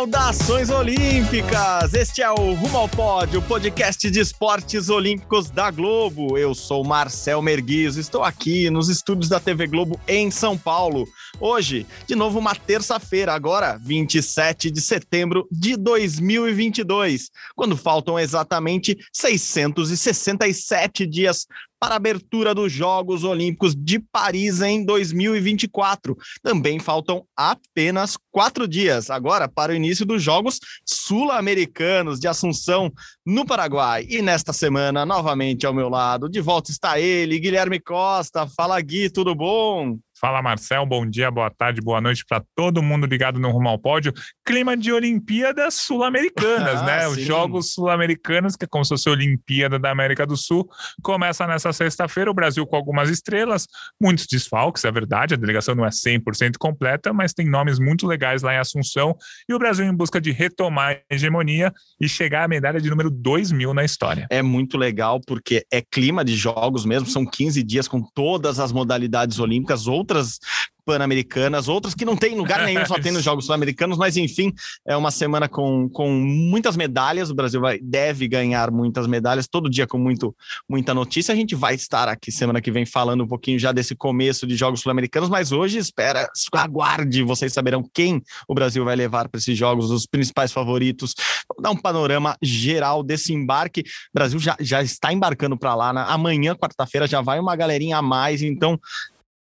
Saudações olímpicas! Este é o Rumo ao Pódio, podcast de esportes olímpicos da Globo. Eu sou Marcel Merguiz, estou aqui nos estúdios da TV Globo em São Paulo. Hoje, de novo, uma terça-feira, agora 27 de setembro de 2022, quando faltam exatamente 667 dias para a abertura dos Jogos Olímpicos de Paris em 2024. Também faltam apenas quatro dias agora para o início dos Jogos Sul-Americanos de Assunção, no Paraguai. E nesta semana, novamente ao meu lado, de volta está ele, Guilherme Costa. Fala, Gui, tudo bom? Fala Marcel, bom dia, boa tarde, boa noite para todo mundo ligado no Rumo ao Pódio. Clima de Olimpíadas Sul-Americanas, ah, né? Sim. Os Jogos Sul-Americanos, que é como se fosse a Olimpíada da América do Sul, começa nessa sexta-feira. O Brasil com algumas estrelas, muitos desfalques, é verdade, a delegação não é 100% completa, mas tem nomes muito legais lá em Assunção. E o Brasil em busca de retomar a hegemonia e chegar à medalha de número 2 mil na história. É muito legal porque é clima de jogos mesmo, são 15 dias com todas as modalidades olímpicas, outras outras pan-americanas, outras que não tem lugar nenhum, só tem nos Jogos Sul-Americanos, mas enfim, é uma semana com, com muitas medalhas, o Brasil vai, deve ganhar muitas medalhas, todo dia com muito, muita notícia, a gente vai estar aqui semana que vem falando um pouquinho já desse começo de Jogos Sul-Americanos, mas hoje espera, aguarde, vocês saberão quem o Brasil vai levar para esses Jogos, os principais favoritos, Vamos dar um panorama geral desse embarque, o Brasil já, já está embarcando para lá, né? amanhã, quarta-feira, já vai uma galerinha a mais, então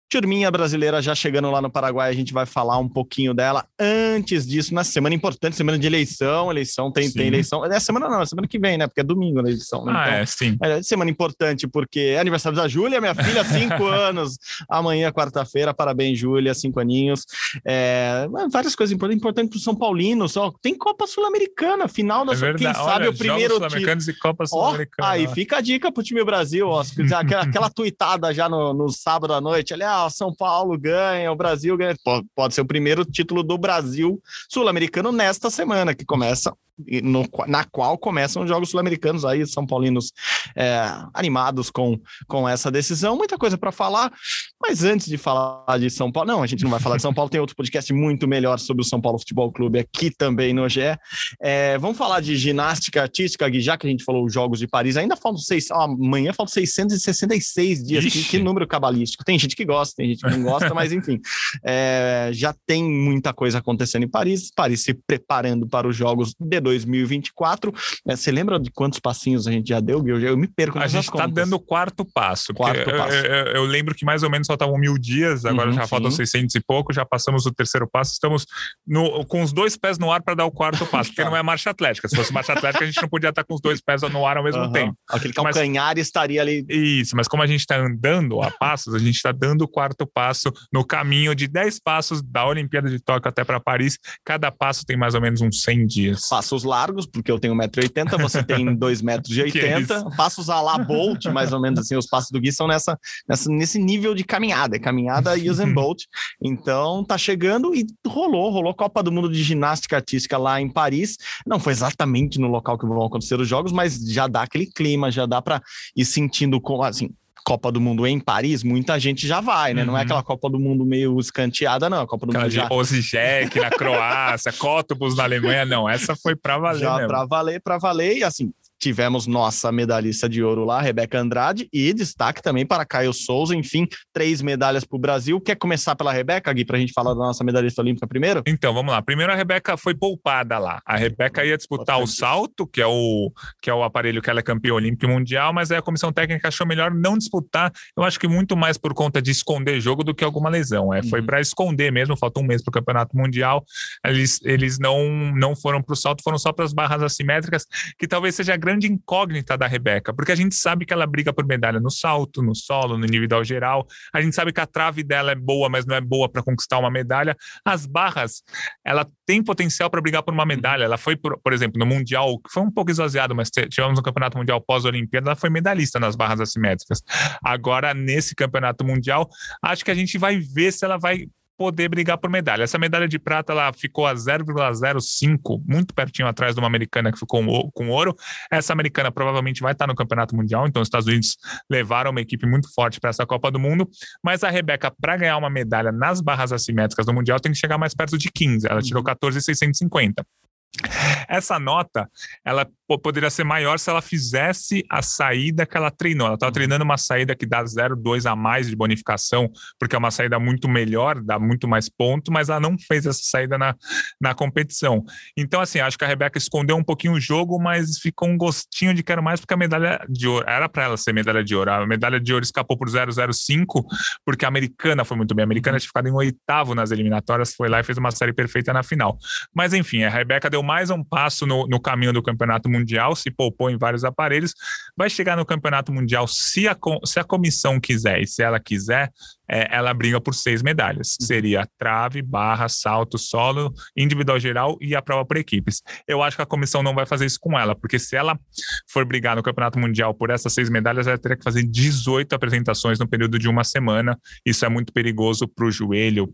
Turminha brasileira já chegando lá no Paraguai, a gente vai falar um pouquinho dela. Antes disso, na semana importante, semana de eleição, eleição tem, tem eleição. É semana não, é semana que vem, né? Porque é domingo a eleição. Né? Ah, então, é, sim. É semana importante, porque é aniversário da Júlia, minha filha, cinco anos. Amanhã, quarta-feira, parabéns, Júlia, cinco aninhos. É, várias coisas importantes, importantes para o São Paulino. Só tem Copa Sul-Americana, final da é quem sabe Olha, o primeiro Sul-Americanos e Copa Sul-Americana. Aí fica a dica pro time Brasil, ó, aquela, aquela tuitada já no, no sábado à noite, ali, São Paulo ganha, o Brasil ganha. Pode ser o primeiro título do Brasil sul-americano nesta semana, que começa no, na qual começam os Jogos Sul-Americanos aí, São Paulinos é, animados com, com essa decisão. Muita coisa para falar, mas antes de falar de São Paulo, não, a gente não vai falar de São Paulo, tem outro podcast muito melhor sobre o São Paulo Futebol Clube aqui também no GE. É, vamos falar de ginástica artística, já que a gente falou os Jogos de Paris, ainda faltam seis, amanhã faltam 666 dias, que, que, número cabalístico. Tem gente que gosta, tem gente que não gosta, mas enfim, é, já tem muita coisa acontecendo em Paris, Paris se preparando para os Jogos de 2024. É, você lembra de quantos passinhos a gente já deu? Eu, eu me perco. A gente está dando o quarto passo. Quarto passo. Eu, eu, eu, lembro que mais ou menos faltavam mil dias, agora uhum, já sim. faltam 600 e pouco, já passamos o terceiro passo, estamos no, com os dois pés no ar para dar o quarto passo, porque não é marcha atlética. Se fosse marcha atlética, a gente não podia estar com os dois pés no ar ao mesmo uhum. tempo. Aquele calcanhar mas, estaria ali. Isso, mas como a gente está andando a passos, a gente está dando o quarto passo no caminho de 10 passos da Olimpíada de Tóquio até para Paris. Cada passo tem mais ou menos uns 100 dias. Passos largos, porque eu tenho 1,80m, você tem 2,80m. É passos a la Bolt, mais ou menos assim, os passos do Gui são nessa, nessa, nesse nível de caminhada, é caminhada Usain Bolt. Então tá chegando e rolou, rolou Copa do Mundo de Ginástica Artística lá em Paris. Não foi exatamente no local que vão acontecer os jogos, mas já dá aquele clima, já dá para ir sentindo com assim, Copa do Mundo em Paris, muita gente já vai, né? Uhum. Não é uhum. aquela Copa do Mundo meio escanteada, não. A Copa do aquela Mundo já... Osijek na Croácia, Cottbus na Alemanha, não. Essa foi para valer Já para valer, para valer. E assim, tivemos nossa medalhista de ouro lá, Rebeca Andrade, e destaque também para Caio Souza, enfim, três medalhas para o Brasil. Quer começar pela Rebeca, Gui, para a gente falar da nossa medalhista olímpica primeiro? Então, vamos lá. Primeiro a Rebeca foi poupada lá. A Rebeca ia disputar o salto, que é o, que é o aparelho que ela é campeã olímpica e mundial, mas aí a comissão técnica achou melhor não disputar. Eu acho que muito mais por conta de esconder jogo do que alguma lesão. É, foi uhum. para esconder mesmo, faltou um mês para o campeonato mundial. Eles, eles não, não foram para o salto, foram só para as barras assimétricas, que talvez seja a grande incógnita da Rebeca, porque a gente sabe que ela briga por medalha no salto, no solo, no individual geral. A gente sabe que a trave dela é boa, mas não é boa para conquistar uma medalha. As barras, ela tem potencial para brigar por uma medalha. Ela foi, por, por exemplo, no Mundial, que foi um pouco esvaziado, mas tivemos no Campeonato Mundial pós-Olimpíada, ela foi medalhista nas barras assimétricas. Agora, nesse Campeonato Mundial, acho que a gente vai ver se ela vai poder brigar por medalha. Essa medalha de prata ela ficou a 0,05, muito pertinho atrás de uma americana que ficou com ouro. Essa americana provavelmente vai estar no Campeonato Mundial, então os Estados Unidos levaram uma equipe muito forte para essa Copa do Mundo. Mas a Rebeca, para ganhar uma medalha nas barras assimétricas do Mundial, tem que chegar mais perto de 15. Ela tirou 14,650. Uhum. Essa nota, ela poderia ser maior se ela fizesse a saída que ela treinou. Ela estava uhum. treinando uma saída que dá 0,2 a mais de bonificação, porque é uma saída muito melhor, dá muito mais ponto, mas ela não fez essa saída na, na competição. Então, assim, acho que a Rebeca escondeu um pouquinho o jogo, mas ficou um gostinho de quero mais, porque a medalha de ouro era para ela ser medalha de ouro. A medalha de ouro escapou por 0,05, porque a americana foi muito bem. A americana uhum. tinha ficado em oitavo nas eliminatórias, foi lá e fez uma série perfeita na final. Mas, enfim, a Rebeca deu mais um passo no, no caminho do campeonato mundial, se poupou em vários aparelhos, vai chegar no campeonato mundial se a, se a comissão quiser e se ela quiser, é, ela briga por seis medalhas. Uhum. Seria trave, barra, salto, solo, individual geral e a prova por equipes. Eu acho que a comissão não vai fazer isso com ela, porque se ela for brigar no Campeonato Mundial por essas seis medalhas, ela teria que fazer 18 apresentações no período de uma semana. Isso é muito perigoso para o joelho,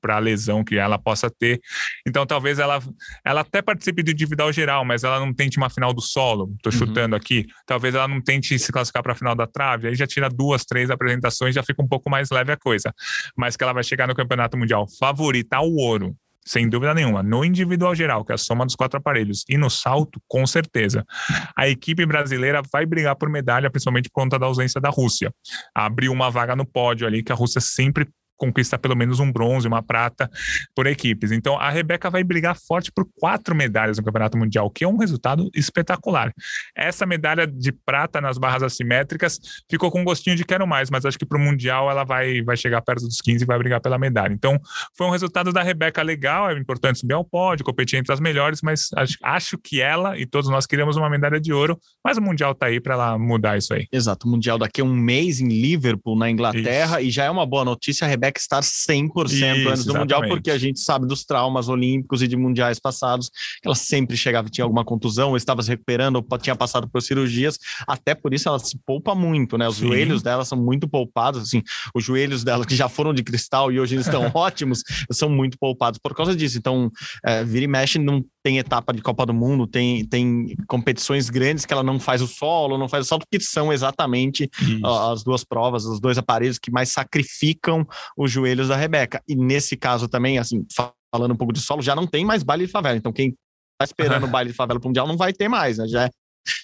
para a lesão que ela possa ter. Então, talvez ela, ela até participe do individual geral, mas ela não tente uma final do solo. Estou uhum. chutando aqui. Talvez ela não tente se classificar para a final da trave. Aí já tira duas, três apresentações, já fica um pouco mais leve coisa. Mas que ela vai chegar no Campeonato Mundial favorita ao ouro, sem dúvida nenhuma. No individual geral, que é a soma dos quatro aparelhos, e no salto, com certeza. A equipe brasileira vai brigar por medalha, principalmente por conta da ausência da Rússia. Abriu uma vaga no pódio ali, que a Rússia sempre conquista pelo menos um bronze, uma prata por equipes. Então a Rebeca vai brigar forte por quatro medalhas no Campeonato Mundial, que é um resultado espetacular. Essa medalha de prata nas barras assimétricas ficou com um gostinho de quero mais, mas acho que para o Mundial ela vai, vai chegar perto dos 15 e vai brigar pela medalha. Então foi um resultado da Rebeca legal, é importante subir ao pódio, competir entre as melhores, mas acho, acho que ela e todos nós queríamos uma medalha de ouro, mas o Mundial tá aí para ela mudar isso aí. Exato, o Mundial daqui a um mês em Liverpool, na Inglaterra, isso. e já é uma boa notícia, a Rebeca que estar 100% Isso, antes do exatamente. Mundial, porque a gente sabe dos traumas olímpicos e de mundiais passados, que ela sempre chegava, tinha alguma contusão, ou estava se recuperando, ou tinha passado por cirurgias, até por isso ela se poupa muito, né? Os Sim. joelhos dela são muito poupados, assim, os joelhos dela que já foram de cristal e hoje estão ótimos, são muito poupados por causa disso. Então, é, vira e mexe, não tem etapa de Copa do Mundo, tem, tem competições grandes que ela não faz o solo, não faz o salto, que são exatamente uh, as duas provas, os dois aparelhos que mais sacrificam os joelhos da Rebeca. E nesse caso também, assim, falando um pouco de solo, já não tem mais baile de favela. Então, quem tá esperando o baile de favela para o Mundial não vai ter mais, né? Já é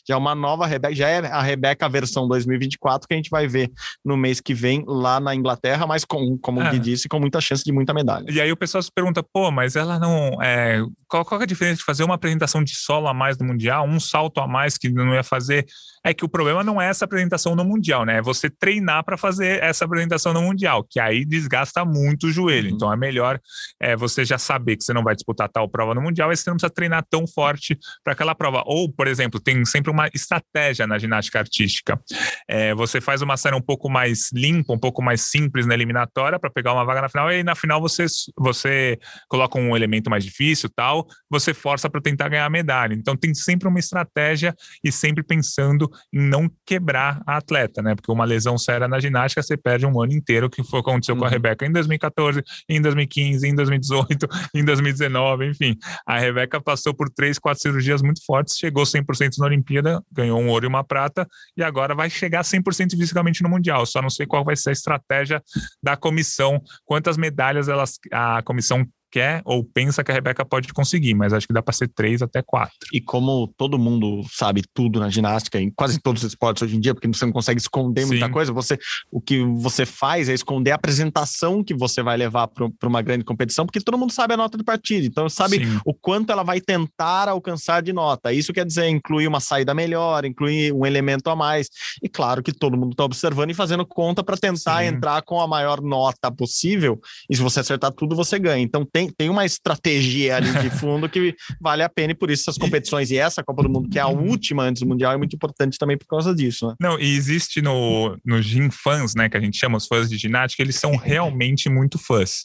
já é uma nova Rebeca, já é a Rebeca versão 2024 que a gente vai ver no mês que vem lá na Inglaterra, mas com, como é. o Gui disse, com muita chance de muita medalha. E aí o pessoal se pergunta, pô, mas ela não. É, qual, qual é a diferença de fazer uma apresentação de solo a mais no Mundial, um salto a mais que não ia fazer? É que o problema não é essa apresentação no Mundial, né? É você treinar para fazer essa apresentação no Mundial, que aí desgasta muito o joelho. Uhum. Então é melhor é, você já saber que você não vai disputar tal prova no Mundial, e você não precisa treinar tão forte para aquela prova. Ou, por exemplo, tem sempre uma estratégia na ginástica artística. É, você faz uma série um pouco mais limpa, um pouco mais simples na eliminatória para pegar uma vaga na final, e aí na final você, você coloca um elemento mais difícil tal, você força para tentar ganhar a medalha. Então tem sempre uma estratégia e sempre pensando em não quebrar a atleta, né? Porque uma lesão séria na ginástica você perde um ano inteiro, que foi o que aconteceu uhum. com a uhum. Rebeca em 2014, em 2015, em 2018, em 2019, enfim. A Rebeca passou por três, quatro cirurgias muito fortes, chegou 100% na Olimpíada, ganhou um ouro e uma prata, e agora vai chegar 100% fisicamente no Mundial. Só não sei qual vai ser a estratégia da comissão, quantas medalhas elas, a comissão quer ou pensa que a Rebeca pode conseguir, mas acho que dá para ser três até quatro. E como todo mundo sabe tudo na ginástica, em quase todos os esportes hoje em dia, porque você não consegue esconder Sim. muita coisa, você o que você faz é esconder a apresentação que você vai levar para uma grande competição, porque todo mundo sabe a nota de partida, então sabe Sim. o quanto ela vai tentar alcançar de nota. Isso quer dizer incluir uma saída melhor, incluir um elemento a mais. E claro que todo mundo está observando e fazendo conta para tentar Sim. entrar com a maior nota possível. E se você acertar tudo, você ganha. Então tem, tem uma estratégia ali de fundo que vale a pena e por isso essas competições e essa Copa do Mundo, que é a última antes do Mundial, é muito importante também por causa disso. Né? Não, e existe no, no Gin fãs, né, que a gente chama os fãs de ginástica, eles são realmente muito fãs.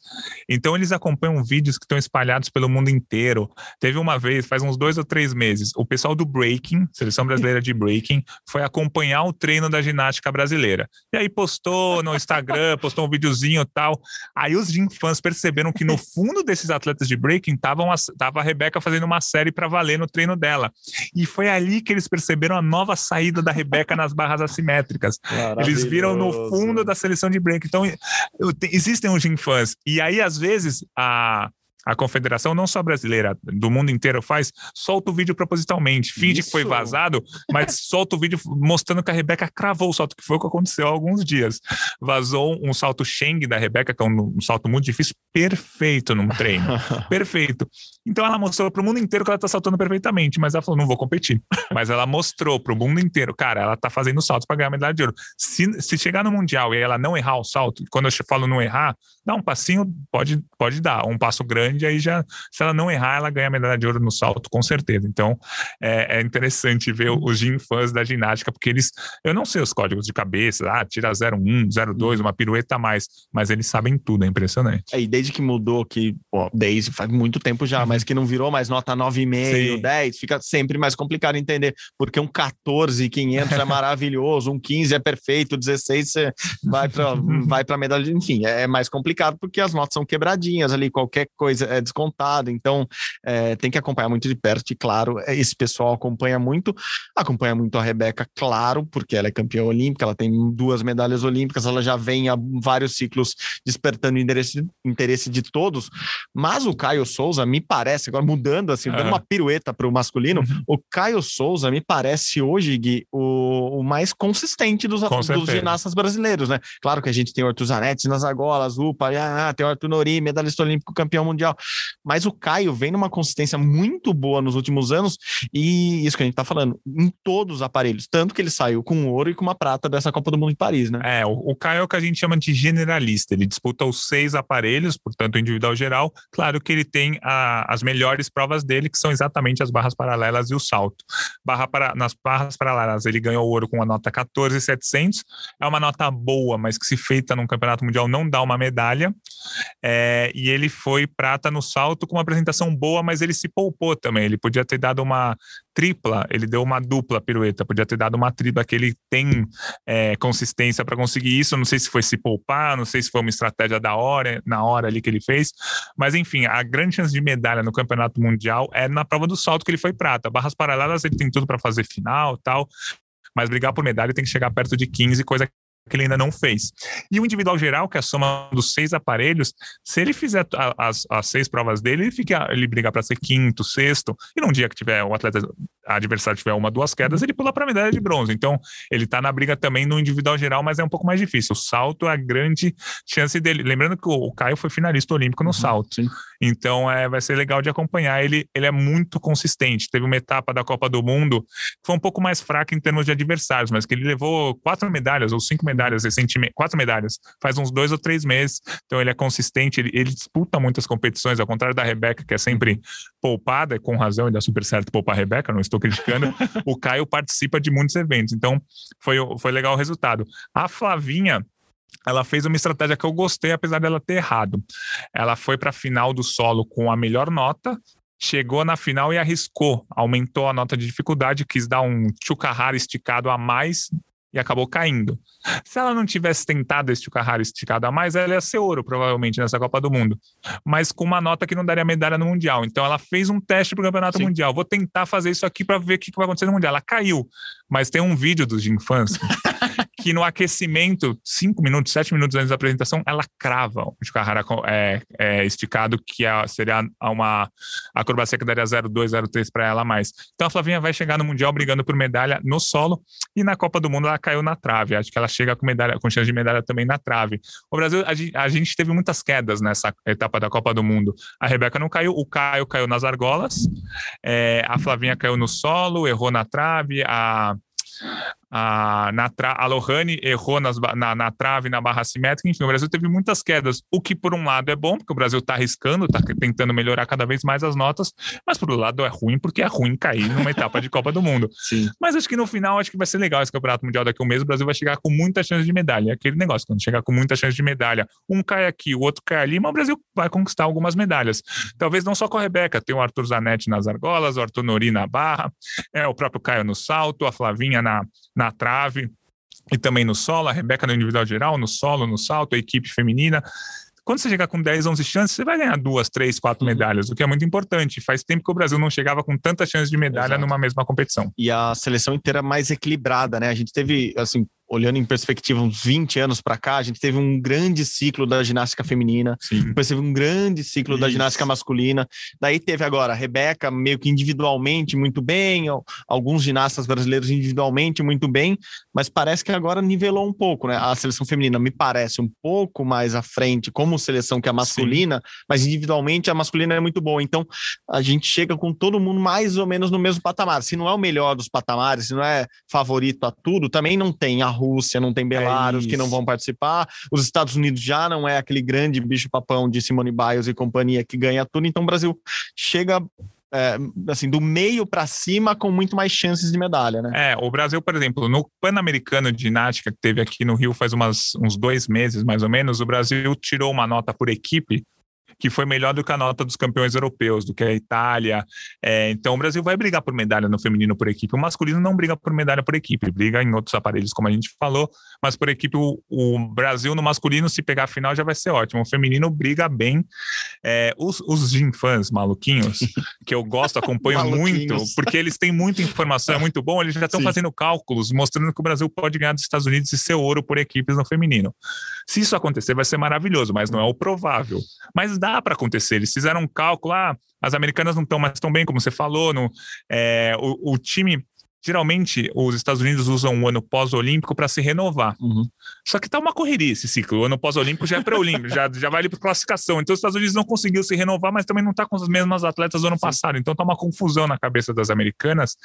Então eles acompanham vídeos que estão espalhados pelo mundo inteiro. Teve uma vez, faz uns dois ou três meses, o pessoal do breaking, seleção brasileira de breaking, foi acompanhar o treino da ginástica brasileira. E aí postou no Instagram, postou um videozinho e tal. Aí os Gin fãs perceberam que no fundo desses atletas de breaking estavam tava a Rebeca fazendo uma série para valer no treino dela. E foi ali que eles perceberam a nova saída da Rebeca nas barras assimétricas. Eles viram no fundo da seleção de break. Então, existem os Gin fãs. E aí, às vezes, a a confederação, não só brasileira, do mundo inteiro faz, solta o vídeo propositalmente, finge Isso. que foi vazado, mas solta o vídeo mostrando que a Rebeca cravou o salto, que foi o que aconteceu há alguns dias. Vazou um salto Sheng da Rebeca, que é um, um salto muito difícil, perfeito num treino. perfeito. Então ela mostrou para o mundo inteiro que ela está saltando perfeitamente, mas ela falou: não vou competir. Mas ela mostrou para o mundo inteiro, cara, ela está fazendo saltos para ganhar medalha de ouro. Se, se chegar no Mundial e ela não errar o salto, quando eu falo não errar, dá um passinho, pode, pode dar, um passo grande grande, aí já, se ela não errar, ela ganha a medalha de ouro no salto, com certeza. Então, é, é interessante ver os gin fãs da ginástica, porque eles, eu não sei os códigos de cabeça, ah, tira 01, 02, uma pirueta a mais, mas eles sabem tudo, é impressionante. É, e desde que mudou, que, pô, desde faz muito tempo já, uhum. mas que não virou mais nota 9,5, 10, fica sempre mais complicado entender, porque um 14, 500 é maravilhoso, um 15 é perfeito, 16 você vai para vai para medalha, enfim, é, é mais complicado porque as notas são quebradinhas ali, qualquer coisa é descontado. Então, é, tem que acompanhar muito de perto. E, claro, esse pessoal acompanha muito. Acompanha muito a Rebeca, claro, porque ela é campeã olímpica, ela tem duas medalhas olímpicas, ela já vem há vários ciclos despertando interesse, interesse de todos. Mas o Caio Souza, me parece, agora mudando, assim, dando é. uma pirueta para o masculino, uhum. o Caio Souza me parece hoje, Gui, o, o mais consistente dos, dos ginastas brasileiros, né? Claro que a gente tem o Arthur Zanetti nas argolas, Upa, ah, tem o Arthur Nori, medalhista olímpico, campeão mundial mas o Caio vem numa consistência muito boa nos últimos anos, e isso que a gente tá falando, em todos os aparelhos. Tanto que ele saiu com ouro e com uma prata dessa Copa do Mundo em Paris, né? É, o, o Caio é o que a gente chama de generalista. Ele disputa os seis aparelhos, portanto, individual geral. Claro que ele tem a, as melhores provas dele, que são exatamente as barras paralelas e o salto. Barra para, nas barras paralelas, ele ganhou ouro com a nota 14,700. É uma nota boa, mas que se feita num campeonato mundial não dá uma medalha. É, e ele foi prata no salto com uma apresentação boa, mas ele se poupou também. Ele podia ter dado uma tripla, ele deu uma dupla pirueta, podia ter dado uma tripla que ele tem é, consistência para conseguir isso. Não sei se foi se poupar, não sei se foi uma estratégia da hora, na hora ali que ele fez, mas enfim, a grande chance de medalha no campeonato mundial é na prova do salto que ele foi prata. Barras paralelas ele tem tudo para fazer final, tal. Mas brigar por medalha tem que chegar perto de 15, coisa que ele ainda não fez. E o individual geral, que é a soma dos seis aparelhos, se ele fizer as, as seis provas dele, ele, fica, ele briga para ser quinto, sexto, e num dia que tiver o atleta adversário tiver uma, duas quedas, ele pula para a medalha de bronze. Então, ele está na briga também no individual geral, mas é um pouco mais difícil. O salto é a grande chance dele. Lembrando que o, Caio foi finalista olímpico no uhum, salto. Sim. Então, é, vai ser legal de acompanhar. Ele, ele é muito consistente. Teve uma etapa da Copa do Mundo que foi um pouco mais fraca em termos de adversários, mas que ele levou quatro medalhas ou cinco medalhas recentemente, quatro medalhas, faz uns dois ou três meses. Então, ele é consistente, ele, ele disputa muitas competições, ao contrário da Rebeca, que é sempre poupada, com razão, e dá super certo poupar a Rebeca, não estou criticando, o Caio participa de muitos eventos. Então, foi, foi legal o resultado. A Flavinha, ela fez uma estratégia que eu gostei, apesar dela ter errado. Ela foi para a final do solo com a melhor nota, chegou na final e arriscou, aumentou a nota de dificuldade, quis dar um Chukahara esticado a mais e acabou caindo. Se ela não tivesse tentado este Carrara esticado a mais, ela ia ser ouro, provavelmente, nessa Copa do Mundo. Mas com uma nota que não daria medalha no Mundial. Então ela fez um teste para o Campeonato Sim. Mundial. Vou tentar fazer isso aqui para ver o que vai acontecer no Mundial. Ela caiu. Mas tem um vídeo dos de infância que no aquecimento, cinco minutos, sete minutos antes da apresentação, ela crava o Carrara é, é, esticado, que é, seria uma acrobacia que daria 0,2, 0,3 para ela mais. Então a Flavinha vai chegar no Mundial brigando por medalha no solo e na Copa do Mundo ela caiu na trave. Acho que ela chega com medalha, com chance de medalha também na trave. O Brasil, a gente, a gente teve muitas quedas nessa etapa da Copa do Mundo. A Rebeca não caiu, o Caio caiu nas argolas, é, a Flavinha caiu no solo, errou na trave, a a, na tra, a Lohane errou nas, na, na trave, na barra simétrica, enfim, o Brasil teve muitas quedas, o que por um lado é bom, porque o Brasil está arriscando, está tentando melhorar cada vez mais as notas, mas por outro lado é ruim, porque é ruim cair numa etapa de Copa do Mundo. Sim. Mas acho que no final, acho que vai ser legal esse Campeonato Mundial daqui a um mês, o Brasil vai chegar com muita chance de medalha, é aquele negócio, quando chegar com muita chance de medalha, um cai aqui, o outro cai ali, mas o Brasil vai conquistar algumas medalhas. Talvez não só com a Rebeca, tem o Arthur Zanetti nas argolas, o Arthur Nori na barra, é o próprio Caio no salto, a Flavinha na, na trave e também no solo, a Rebeca no individual geral, no solo, no salto, a equipe feminina. Quando você chegar com 10, 11 chances, você vai ganhar duas, três, quatro uhum. medalhas, o que é muito importante. Faz tempo que o Brasil não chegava com tanta chance de medalha Exato. numa mesma competição. E a seleção inteira mais equilibrada, né? A gente teve, assim, olhando em perspectiva uns 20 anos para cá, a gente teve um grande ciclo da ginástica feminina, Sim. depois teve um grande ciclo Isso. da ginástica masculina, daí teve agora a Rebeca meio que individualmente muito bem, alguns ginastas brasileiros individualmente muito bem, mas parece que agora nivelou um pouco, né? A seleção feminina me parece um pouco mais à frente como seleção que a masculina, Sim. mas individualmente a masculina é muito boa, então a gente chega com todo mundo mais ou menos no mesmo patamar. Se não é o melhor dos patamares, se não é favorito a tudo, também não tem a Rússia, não tem Belarus é que não vão participar. Os Estados Unidos já não é aquele grande bicho-papão de Simone Biles e companhia que ganha tudo. Então o Brasil chega é, assim, do meio para cima com muito mais chances de medalha, né? É, o Brasil, por exemplo, no Pan-Americano de ginástica que teve aqui no Rio faz umas, uns dois meses, mais ou menos, o Brasil tirou uma nota por equipe que foi melhor do que a nota dos campeões europeus, do que a Itália. É, então o Brasil vai brigar por medalha no feminino por equipe. O masculino não briga por medalha por equipe, briga em outros aparelhos, como a gente falou, mas por equipe o, o Brasil no masculino, se pegar a final, já vai ser ótimo. O feminino briga bem. É, os, os Gym fãs maluquinhos, que eu gosto, acompanho muito, porque eles têm muita informação, é muito bom, eles já estão fazendo cálculos mostrando que o Brasil pode ganhar dos Estados Unidos e ser ouro por equipes no feminino. Se isso acontecer, vai ser maravilhoso, mas não é o provável. Mas dá para acontecer. Eles fizeram um cálculo, ah, as americanas não estão mais tão bem, como você falou, no, é, o, o time geralmente os Estados Unidos usam o ano pós-olímpico para se renovar. Uhum. Só que tá uma correria esse ciclo. O ano pós-olímpico já é pré-olímpico, já, já vai ali para classificação. Então os Estados Unidos não conseguiu se renovar, mas também não está com as mesmas atletas do ano Sim. passado. Então tá uma confusão na cabeça das americanas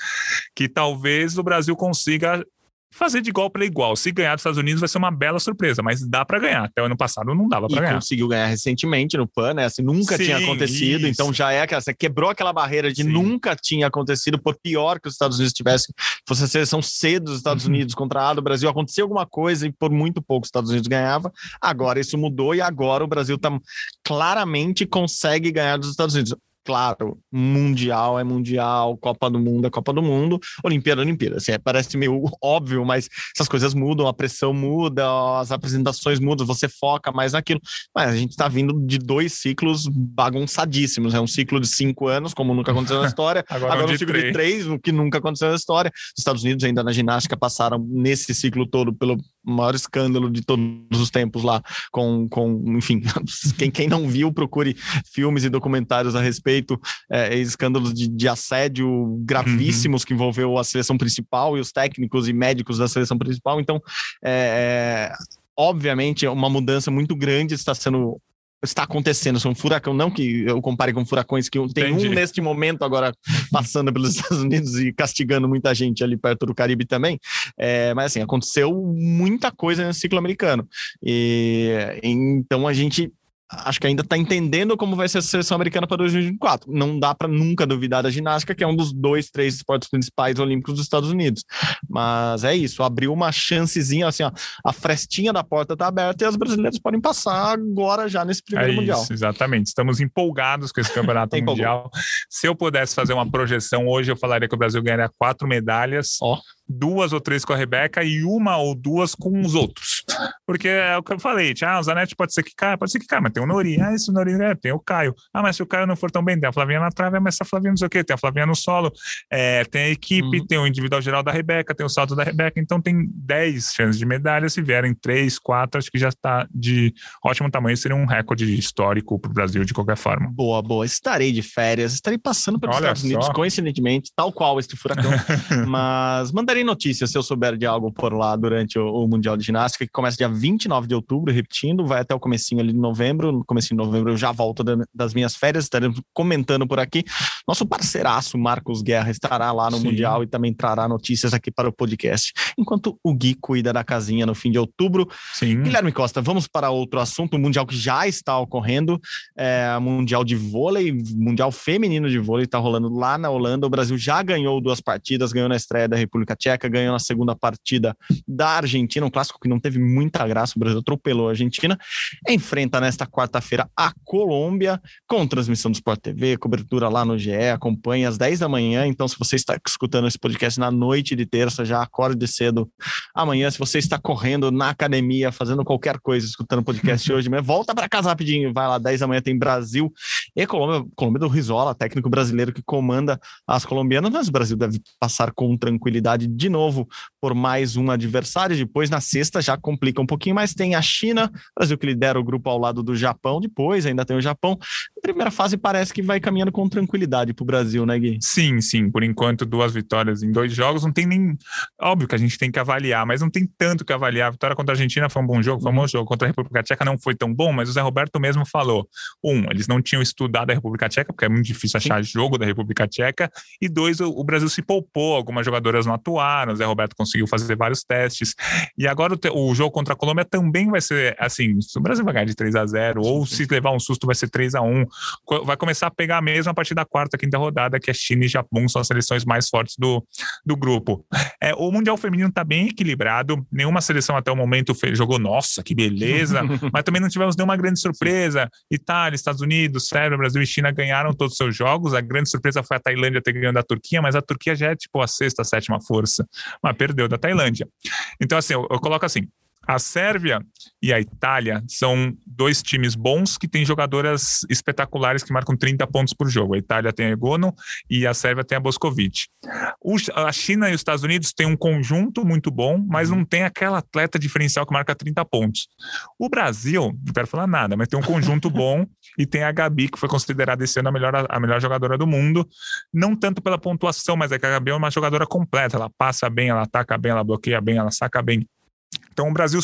que talvez o Brasil consiga fazer de igual para igual. Se ganhar dos Estados Unidos vai ser uma bela surpresa, mas dá para ganhar. Até o ano passado não dava para ganhar. conseguiu ganhar recentemente no PAN, né? Assim, nunca Sim, tinha acontecido, isso. então já é aquela, você quebrou aquela barreira de Sim. nunca tinha acontecido, por pior que os Estados Unidos tivessem, fosse a seleção C dos Estados uhum. Unidos contra a do Brasil, aconteceu alguma coisa e por muito pouco os Estados Unidos ganhava. Agora isso mudou e agora o Brasil tá claramente consegue ganhar dos Estados Unidos claro, mundial é mundial, Copa do Mundo é Copa do Mundo, Olimpíada é Olimpíada. Assim, é, parece meio óbvio, mas essas coisas mudam, a pressão muda, as apresentações mudam, você foca mais naquilo. Mas a gente está vindo de dois ciclos bagunçadíssimos. É um ciclo de cinco anos, como nunca aconteceu na história, agora, agora um ciclo três. de três, o que nunca aconteceu na história. Os Estados Unidos ainda na ginástica passaram nesse ciclo todo pelo maior escândalo de todos os tempos lá, com, com enfim, quem, quem não viu, procure filmes e documentários a respeito, é, escândalos de, de, assédio gravíssimos uhum. que envolveu a seleção principal e os técnicos e médicos da seleção principal. Então, é, é obviamente, uma mudança muito grande está sendo está acontecendo. São um furacão, não que eu compare com furacões que tem Entendi. um neste momento agora passando pelos Estados Unidos e castigando muita gente ali perto do Caribe também. É, mas assim, aconteceu muita coisa no ciclo americano. E então a gente acho que ainda está entendendo como vai ser a seleção americana para 2024. Não dá para nunca duvidar da ginástica, que é um dos dois, três esportes principais olímpicos dos Estados Unidos. Mas é isso, abriu uma chancezinha, assim, ó, a frestinha da porta está aberta e as brasileiras podem passar agora já nesse primeiro é mundial. Isso, exatamente. Estamos empolgados com esse campeonato mundial. Se eu pudesse fazer uma projeção hoje, eu falaria que o Brasil ganharia quatro medalhas. Oh duas ou três com a Rebeca e uma ou duas com os outros. Porque é o que eu falei, ah, o Zanetti pode ser que caia, pode ser que caia, mas tem o Nori, ah, esse Nori, é, tem o Caio. Ah, mas se o Caio não for tão bem, tem a Flavinha na trave, mas a Flavinha não sei o quê, tem a Flavinha no solo, é, tem a equipe, uhum. tem o individual geral da Rebeca, tem o salto da Rebeca, então tem 10 chances de medalha, se vierem 3, 4, acho que já está de ótimo tamanho, seria um recorde histórico para o Brasil de qualquer forma. Boa, boa, estarei de férias, estarei passando pelos Olha Estados só. Unidos, coincidentemente, tal qual este furacão, mas mandarei notícias se eu souber de algo por lá durante o, o Mundial de Ginástica, começa dia 29 de outubro, repetindo, vai até o comecinho ali de novembro. No comecinho de novembro eu já volto das minhas férias, estaremos comentando por aqui. Nosso parceiraço Marcos Guerra estará lá no Sim. Mundial e também trará notícias aqui para o podcast. Enquanto o Gui cuida da casinha no fim de outubro. Sim. Guilherme Costa, vamos para outro assunto, o Mundial que já está ocorrendo, é, Mundial de vôlei, Mundial feminino de vôlei está rolando lá na Holanda. O Brasil já ganhou duas partidas, ganhou na estreia da República Tcheca, ganhou na segunda partida da Argentina, um clássico que não teve muita graça, o Brasil atropelou a Argentina. Enfrenta nesta quarta-feira a Colômbia, com transmissão do Sport TV, cobertura lá no GE, acompanha às 10 da manhã. Então, se você está escutando esse podcast na noite de terça, já acorde cedo amanhã. Se você está correndo na academia, fazendo qualquer coisa, escutando o podcast hoje, volta para casa rapidinho, vai lá, 10 da manhã tem Brasil e Colômbia, Colômbia do Rizola, técnico brasileiro que comanda as colombianas, mas o Brasil deve passar com tranquilidade de novo por mais um adversário. Depois, na sexta, já complica um pouquinho, mas tem a China, Brasil que lidera o grupo ao lado do Japão. Depois, ainda tem o Japão. A primeira fase parece que vai caminhando com tranquilidade para o Brasil, né, Gui? Sim, sim. Por enquanto, duas vitórias em dois jogos. Não tem nem. Óbvio que a gente tem que avaliar, mas não tem tanto que avaliar. A vitória contra a Argentina foi um bom jogo, foi um bom uhum. jogo. Contra a República Tcheca não foi tão bom, mas o Zé Roberto mesmo falou: um, eles não tinham estudado a República Tcheca, porque é muito difícil achar sim. jogo da República Tcheca. E dois, o, o Brasil se poupou, algumas jogadoras não atuaram, o Zé Roberto conseguiu fazer vários testes. E agora o, o jogo contra a Colômbia também vai ser assim: se o Brasil vai ganhar de 3 a 0 ou se levar um susto vai ser 3 a 1 vai começar a pegar mesmo a partir da quarta, quinta rodada, que é China e Japão são as seleções mais fortes do, do grupo. É, o Mundial Feminino está bem equilibrado, nenhuma seleção até o momento jogou, nossa, que beleza, mas também não tivemos nenhuma grande surpresa. Itália, Estados Unidos, Sérvia, Brasil e China ganharam todos os seus jogos. A grande surpresa foi a Tailândia ter ganhado da Turquia, mas a Turquia já é tipo a sexta, a sétima força, mas perdeu da Tailândia. Então, assim, eu, eu coloco assim: a Sérvia e a Itália são dois times bons que têm jogadoras espetaculares que marcam 30 pontos por jogo. A Itália tem a Egono e a Sérvia tem a Boskovic. a China e os Estados Unidos têm um conjunto muito bom, mas não tem aquela atleta diferencial que marca 30 pontos. O Brasil, não quero falar nada, mas tem um conjunto bom e tem a Gabi, que foi considerada esse ano a melhor, a melhor jogadora do mundo. Não tanto pela pontuação, mas é que a Gabi é uma jogadora completa. Ela passa bem, ela ataca bem, ela bloqueia bem, ela saca bem. Então o Brasil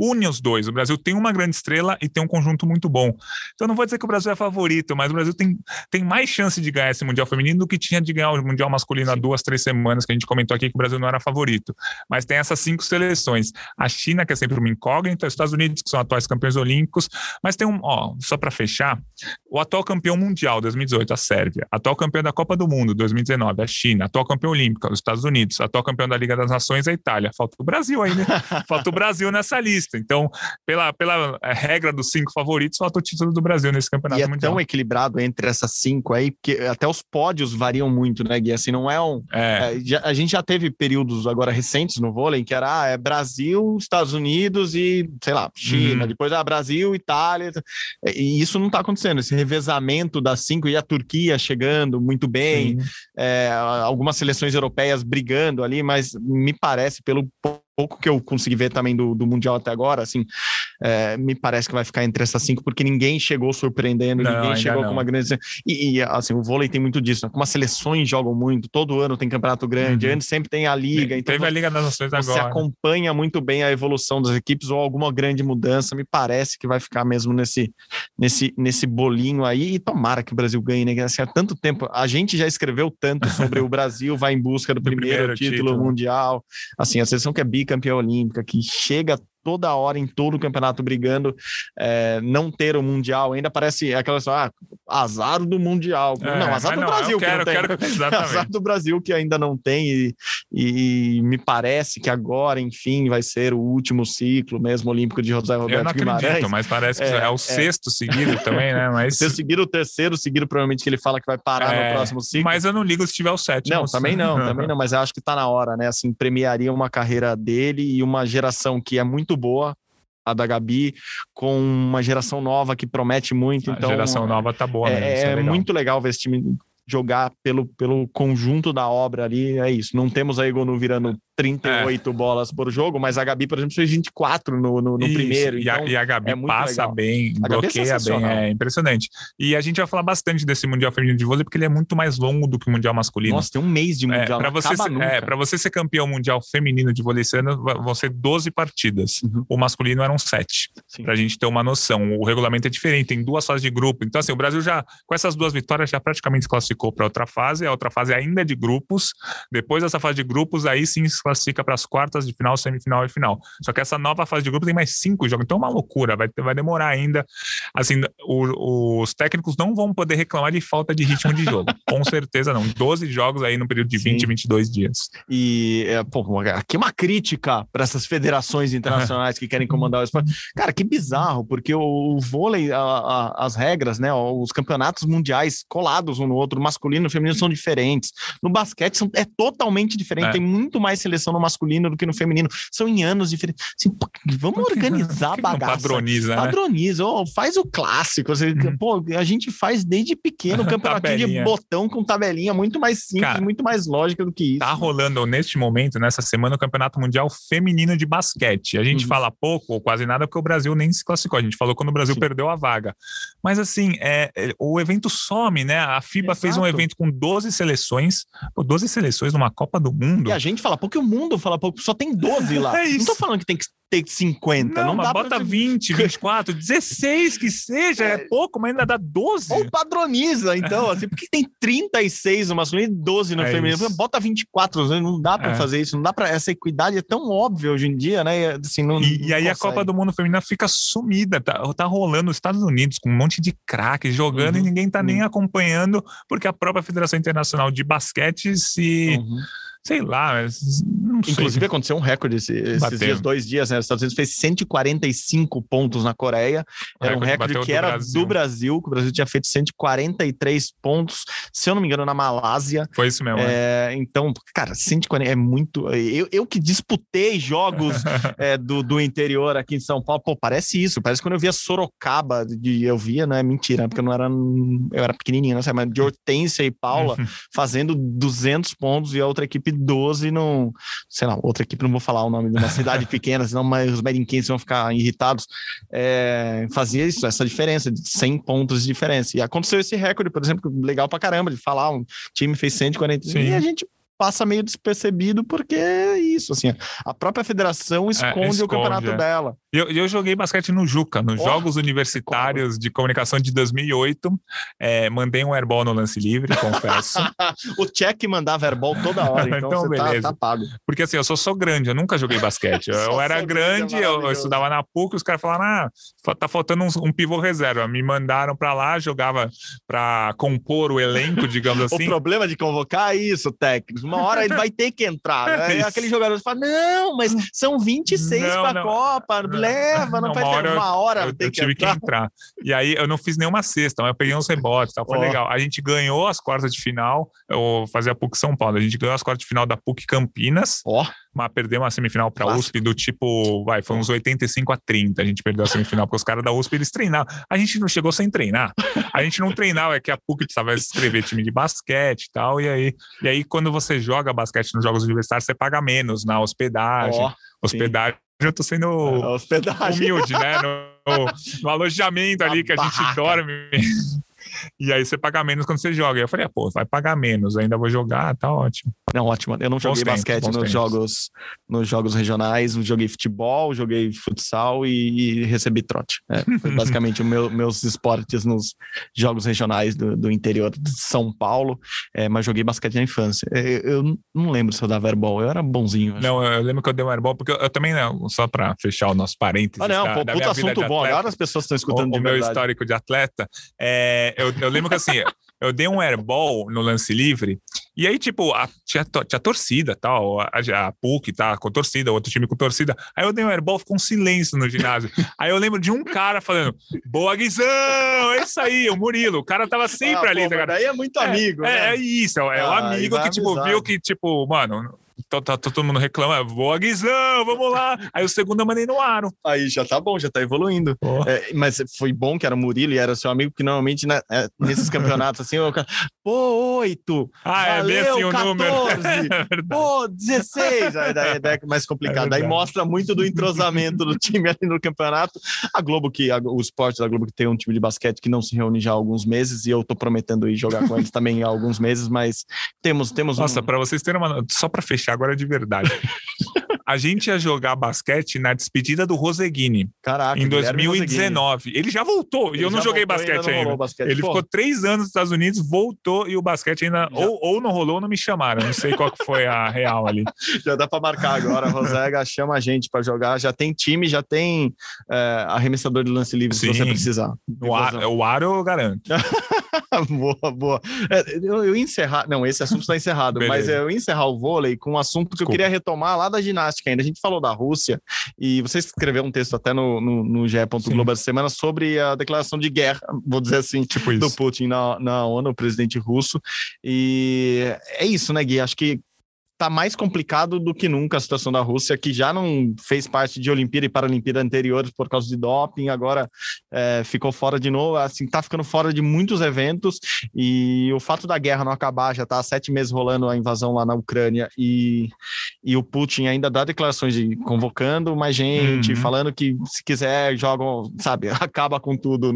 une os dois. O Brasil tem uma grande estrela e tem um conjunto muito bom. Então não vou dizer que o Brasil é favorito, mas o Brasil tem, tem mais chance de ganhar esse Mundial Feminino do que tinha de ganhar o Mundial Masculino há duas, três semanas, que a gente comentou aqui que o Brasil não era favorito. Mas tem essas cinco seleções. A China, que é sempre uma incógnita, os Estados Unidos, que são atuais campeões olímpicos, mas tem um, ó, só para fechar, o atual campeão mundial 2018, a Sérvia, atual campeão da Copa do Mundo 2019, a China, atual campeão olímpico, os Estados Unidos, atual campeão da Liga das Nações, a Itália. Falta o Brasil aí, né? Falta o Brasil nessa lista. Então, pela, pela é, regra dos cinco favoritos, falta o título do Brasil nesse campeonato e é mundial. tão equilibrado entre essas cinco aí, que até os pódios variam muito, né, Gui? Assim, não é um. É. É, a gente já teve períodos agora recentes no vôlei que era ah, é Brasil, Estados Unidos e, sei lá, China. Uhum. Depois, ah, Brasil, Itália. E isso não está acontecendo. Esse revezamento das cinco e a Turquia chegando muito bem, é, algumas seleções europeias brigando ali, mas me parece, pelo pouco que eu consegui ver também do, do Mundial até agora, assim, é, me parece que vai ficar entre essas cinco, porque ninguém chegou surpreendendo, não, ninguém chegou não. com uma grande. E, e, assim, o vôlei tem muito disso, né? como as seleções jogam muito, todo ano tem campeonato grande, uhum. antes sempre tem a liga. Então Teve a Liga das Nações você agora. Você acompanha muito bem a evolução das equipes ou alguma grande mudança, me parece que vai ficar mesmo nesse, nesse, nesse bolinho aí. E tomara que o Brasil ganhe, né? Assim, há tanto tempo, a gente já escreveu tanto sobre o Brasil vai em busca do, do primeiro, primeiro título, título, mundial. Assim, a seleção que é bi campeã olímpica, que chega toda hora em todo o campeonato brigando, é, não ter o Mundial ainda parece aquela só, ah, azar do Mundial. É, não, azar do não, Brasil quero, que não tem. Quero, azar do Brasil que ainda não tem e, e, me parece que agora, enfim, vai ser o último ciclo mesmo olímpico de José Roberto Eu não Guimarães. acredito, mas parece que é, é o é. sexto seguido também, né? Mas... Se seguir o terceiro, seguido provavelmente que ele fala que vai parar no é, próximo ciclo. Mas eu não ligo se tiver o sétimo. Não, também não, também não, mas eu acho que tá na hora, né? Assim, premiaria uma carreira dele e uma geração que é muito boa, a da Gabi, com uma geração nova que promete muito. Então, a geração nova tá boa, é, É, é legal. muito legal ver esse time jogar pelo, pelo conjunto da obra ali, é isso. Não temos a Egonu virando 38 é. bolas por jogo, mas a Gabi, por exemplo, fez 24 no, no, no primeiro. E, então a, e, a, Gabi é passa legal. bem, a é bloqueia é bem, é impressionante. E a gente vai falar bastante desse Mundial Feminino de Vôlei, porque ele é muito mais longo do que o Mundial Masculino. Nossa, tem um mês de Mundial, é, para você, ser, é, você ser campeão mundial feminino de vôlei esse ano, vão ser 12 partidas. Uhum. O masculino eram 7, para a gente ter uma noção. O regulamento é diferente, tem duas fases de grupo. Então, assim, o Brasil já, com essas duas vitórias, já praticamente se classificou para outra fase. A outra fase ainda é de grupos. Depois dessa fase de grupos, aí sim classifica para as quartas de final, semifinal e final. Só que essa nova fase de grupo tem mais cinco jogos, então é uma loucura, vai, vai demorar ainda. Assim, o, os técnicos não vão poder reclamar de falta de ritmo de jogo. Com certeza não. 12 jogos aí no período de sim. 20, 22 dias. E, é, pô, aqui uma crítica para essas federações internacionais que querem comandar o esporte. Cara, que bizarro, porque o vôlei, a, a, as regras, né, os campeonatos mundiais colados um no outro, masculino e feminino são diferentes. No basquete são, é totalmente diferente, é. tem muito mais seleção no masculino do que no feminino. São em anos diferentes. Assim, vamos organizar a bagaça. Padroniza, né? Padroniza, oh, faz o clássico. Uhum. Pô, a gente faz desde pequeno o campeonatinho de botão com tabelinha, muito mais simples, Cara, muito mais lógica do que isso. Tá rolando neste momento, nessa semana, o Campeonato Mundial Feminino de Basquete. A gente uhum. fala pouco ou quase nada porque o Brasil nem se classificou. A gente falou quando o Brasil Sim. perdeu a vaga. Mas assim, é, o evento some, né? A FIBA Exato. fez um evento com 12 seleções, pô, 12 seleções numa Copa do Mundo. E a gente fala pouco, o mundo fala pouco, só tem 12 lá. É isso. Não tô falando que tem que ter 50. Não, não mas bota pra... 20, 24, 16 que seja, é, é pouco, mas ainda dá 12. Ou padroniza, então, assim, porque tem 36 no masculino e 12 no é feminino. Isso. Bota 24, né? não dá para é. fazer isso, não dá para essa equidade é tão óbvia hoje em dia, né? Assim, não, e, não e aí consegue. a Copa do Mundo feminina fica sumida, tá, tá rolando nos Estados Unidos com um monte de craques jogando uhum, e ninguém tá uhum. nem acompanhando, porque a própria Federação Internacional de Basquete se uhum sei lá. Inclusive, sei. aconteceu um recorde esse, esses dias, dois dias, né? Os Estados Unidos fez 145 pontos na Coreia. Era um recorde que era Brasil. do Brasil, que o Brasil tinha feito 143 pontos, se eu não me engano, na Malásia. Foi isso mesmo. É, é. Então, cara, 140 é muito. Eu, eu que disputei jogos é, do, do interior aqui em São Paulo, pô, parece isso. Parece quando eu via Sorocaba, de, eu via, não é mentira, porque eu não era. Eu era pequenininho, não sei, mas de Hortência e Paula fazendo 200 pontos e a outra equipe 12 não. Sei lá, outra equipe, não vou falar o nome de uma cidade pequena, senão mas os merenquenses vão ficar irritados. É, fazia isso, essa diferença, de 100 pontos de diferença. E aconteceu esse recorde, por exemplo, legal pra caramba, de falar, um time fez 140 Sim. e a gente passa meio despercebido porque é isso, assim, a própria federação esconde, é, esconde o campeonato é. dela. Eu, eu joguei basquete no Juca, nos oh, Jogos Universitários de Comunicação de 2008, é, mandei um airball no lance livre, confesso. o check mandava airball toda hora, então, então tá, beleza. Tá, tá, pago. Porque assim, eu sou, sou grande, eu nunca joguei basquete. Eu, eu era grande, eu, eu, estudava na PUC, os caras falaram, ah, tá faltando um, um pivô reserva. Me mandaram para lá, jogava para compor o elenco, digamos assim. o problema de convocar é isso, técnico uma hora ele vai ter que entrar. Né? Aquele jogador fala: não, mas são 26 para a Copa, leva, não, não vai ter uma hora. Eu, eu tive que entrar. que entrar. E aí eu não fiz nenhuma cesta, mas eu peguei uns rebotes, tal, foi oh. legal. A gente ganhou as quartas de final, eu fazia a PUC São Paulo, a gente ganhou as quartas de final da PUC Campinas. Ó. Oh mas perdeu uma semifinal para a USP do tipo, vai, foi uns 85 a 30. A gente perdeu a semifinal, porque os caras da USP eles treinavam. A gente não chegou sem treinar. A gente não treinava, é que a PUC precisava escrever time de basquete e tal. E aí, e aí, quando você joga basquete nos jogos universitários, você paga menos na hospedagem. Oh, hospedagem. Sim. Eu tô sendo é, humilde, né? No, no alojamento ali que a gente dorme. E aí você paga menos quando você joga. E eu falei, ah, pô, vai pagar menos, ainda vou jogar, tá ótimo. Não, ótimo. Eu não joguei bons basquete nos jogos, nos jogos regionais, joguei futebol, joguei futsal e, e recebi trote. É, foi basicamente os meu, meus esportes nos jogos regionais do, do interior de São Paulo, é, mas joguei basquete na infância. Eu, é, eu, não lembro se eu dava airball, eu era bonzinho. Não, eu lembro que eu dei um airball, porque eu, eu também, não, só para fechar o nosso parênteses. Ah, não, da, pô, da puta assunto bom. Agora as pessoas estão escutando o, o meu histórico de atleta. É, eu, eu lembro que assim, eu dei um airball no lance livre, e aí, tipo, a, tinha, tinha torcida tal, a, a PUC tá com torcida, outro time com torcida. Aí eu dei um airball, ficou um silêncio no ginásio. aí eu lembro de um cara falando, boa Guizão, é isso aí, o Murilo. O cara tava sempre ah, ali, pô, tá Daí é muito é, amigo, é, né? É, isso, é, é ah, o amigo que, tipo, viu que, tipo, mano, Tá, tá, todo mundo reclama, boa Guizão, vamos lá. Aí o segundo eu mandei no aro. Aí já tá bom, já tá evoluindo. Oh. É, mas foi bom que era o Murilo e era seu amigo, que normalmente né, é, nesses campeonatos assim, eu, pô, oito. Ah, é bem assim o 14, número. É pô, 16. Aí daí, daí é mais complicado. É aí mostra muito do entrosamento do time ali no campeonato. A Globo, que a, o esporte da Globo, que tem um time de basquete que não se reúne já há alguns meses, e eu tô prometendo ir jogar com eles também há alguns meses, mas temos. temos Nossa, um... para vocês terem uma. Só para fechar agora de verdade. a gente ia jogar basquete na despedida do Roseguini. Caraca, em 2019. Ele já voltou e eu não joguei basquete ainda. Basquete. Ele Pô. ficou três anos nos Estados Unidos, voltou e o basquete ainda ou, ou não rolou ou não me chamaram. Não sei qual que foi a real ali. Já dá para marcar agora. Rosega chama a gente para jogar. Já tem time, já tem é, arremessador de lance livre Sim. se você precisar. O, ar, o aro eu garanto. boa, boa. É, eu, eu encerrar. Não, esse assunto está encerrado, Beleza. mas eu encerrar o vôlei com um assunto que Desculpa. eu queria retomar lá da ginástica ainda. A gente falou da Rússia e você escreveu um texto até no, no, no GE. Globo essa semana sobre a declaração de guerra, vou dizer assim, tipo do Putin na, na ONU, o presidente russo. E é isso, né, Gui? Acho que tá mais complicado do que nunca a situação da Rússia, que já não fez parte de Olimpíada e Paralimpíada anteriores por causa de doping, agora é, ficou fora de novo, assim, tá ficando fora de muitos eventos, e o fato da guerra não acabar, já tá há sete meses rolando a invasão lá na Ucrânia, e, e o Putin ainda dá declarações de convocando mais gente, uhum. falando que se quiser jogam, sabe, acaba com tudo,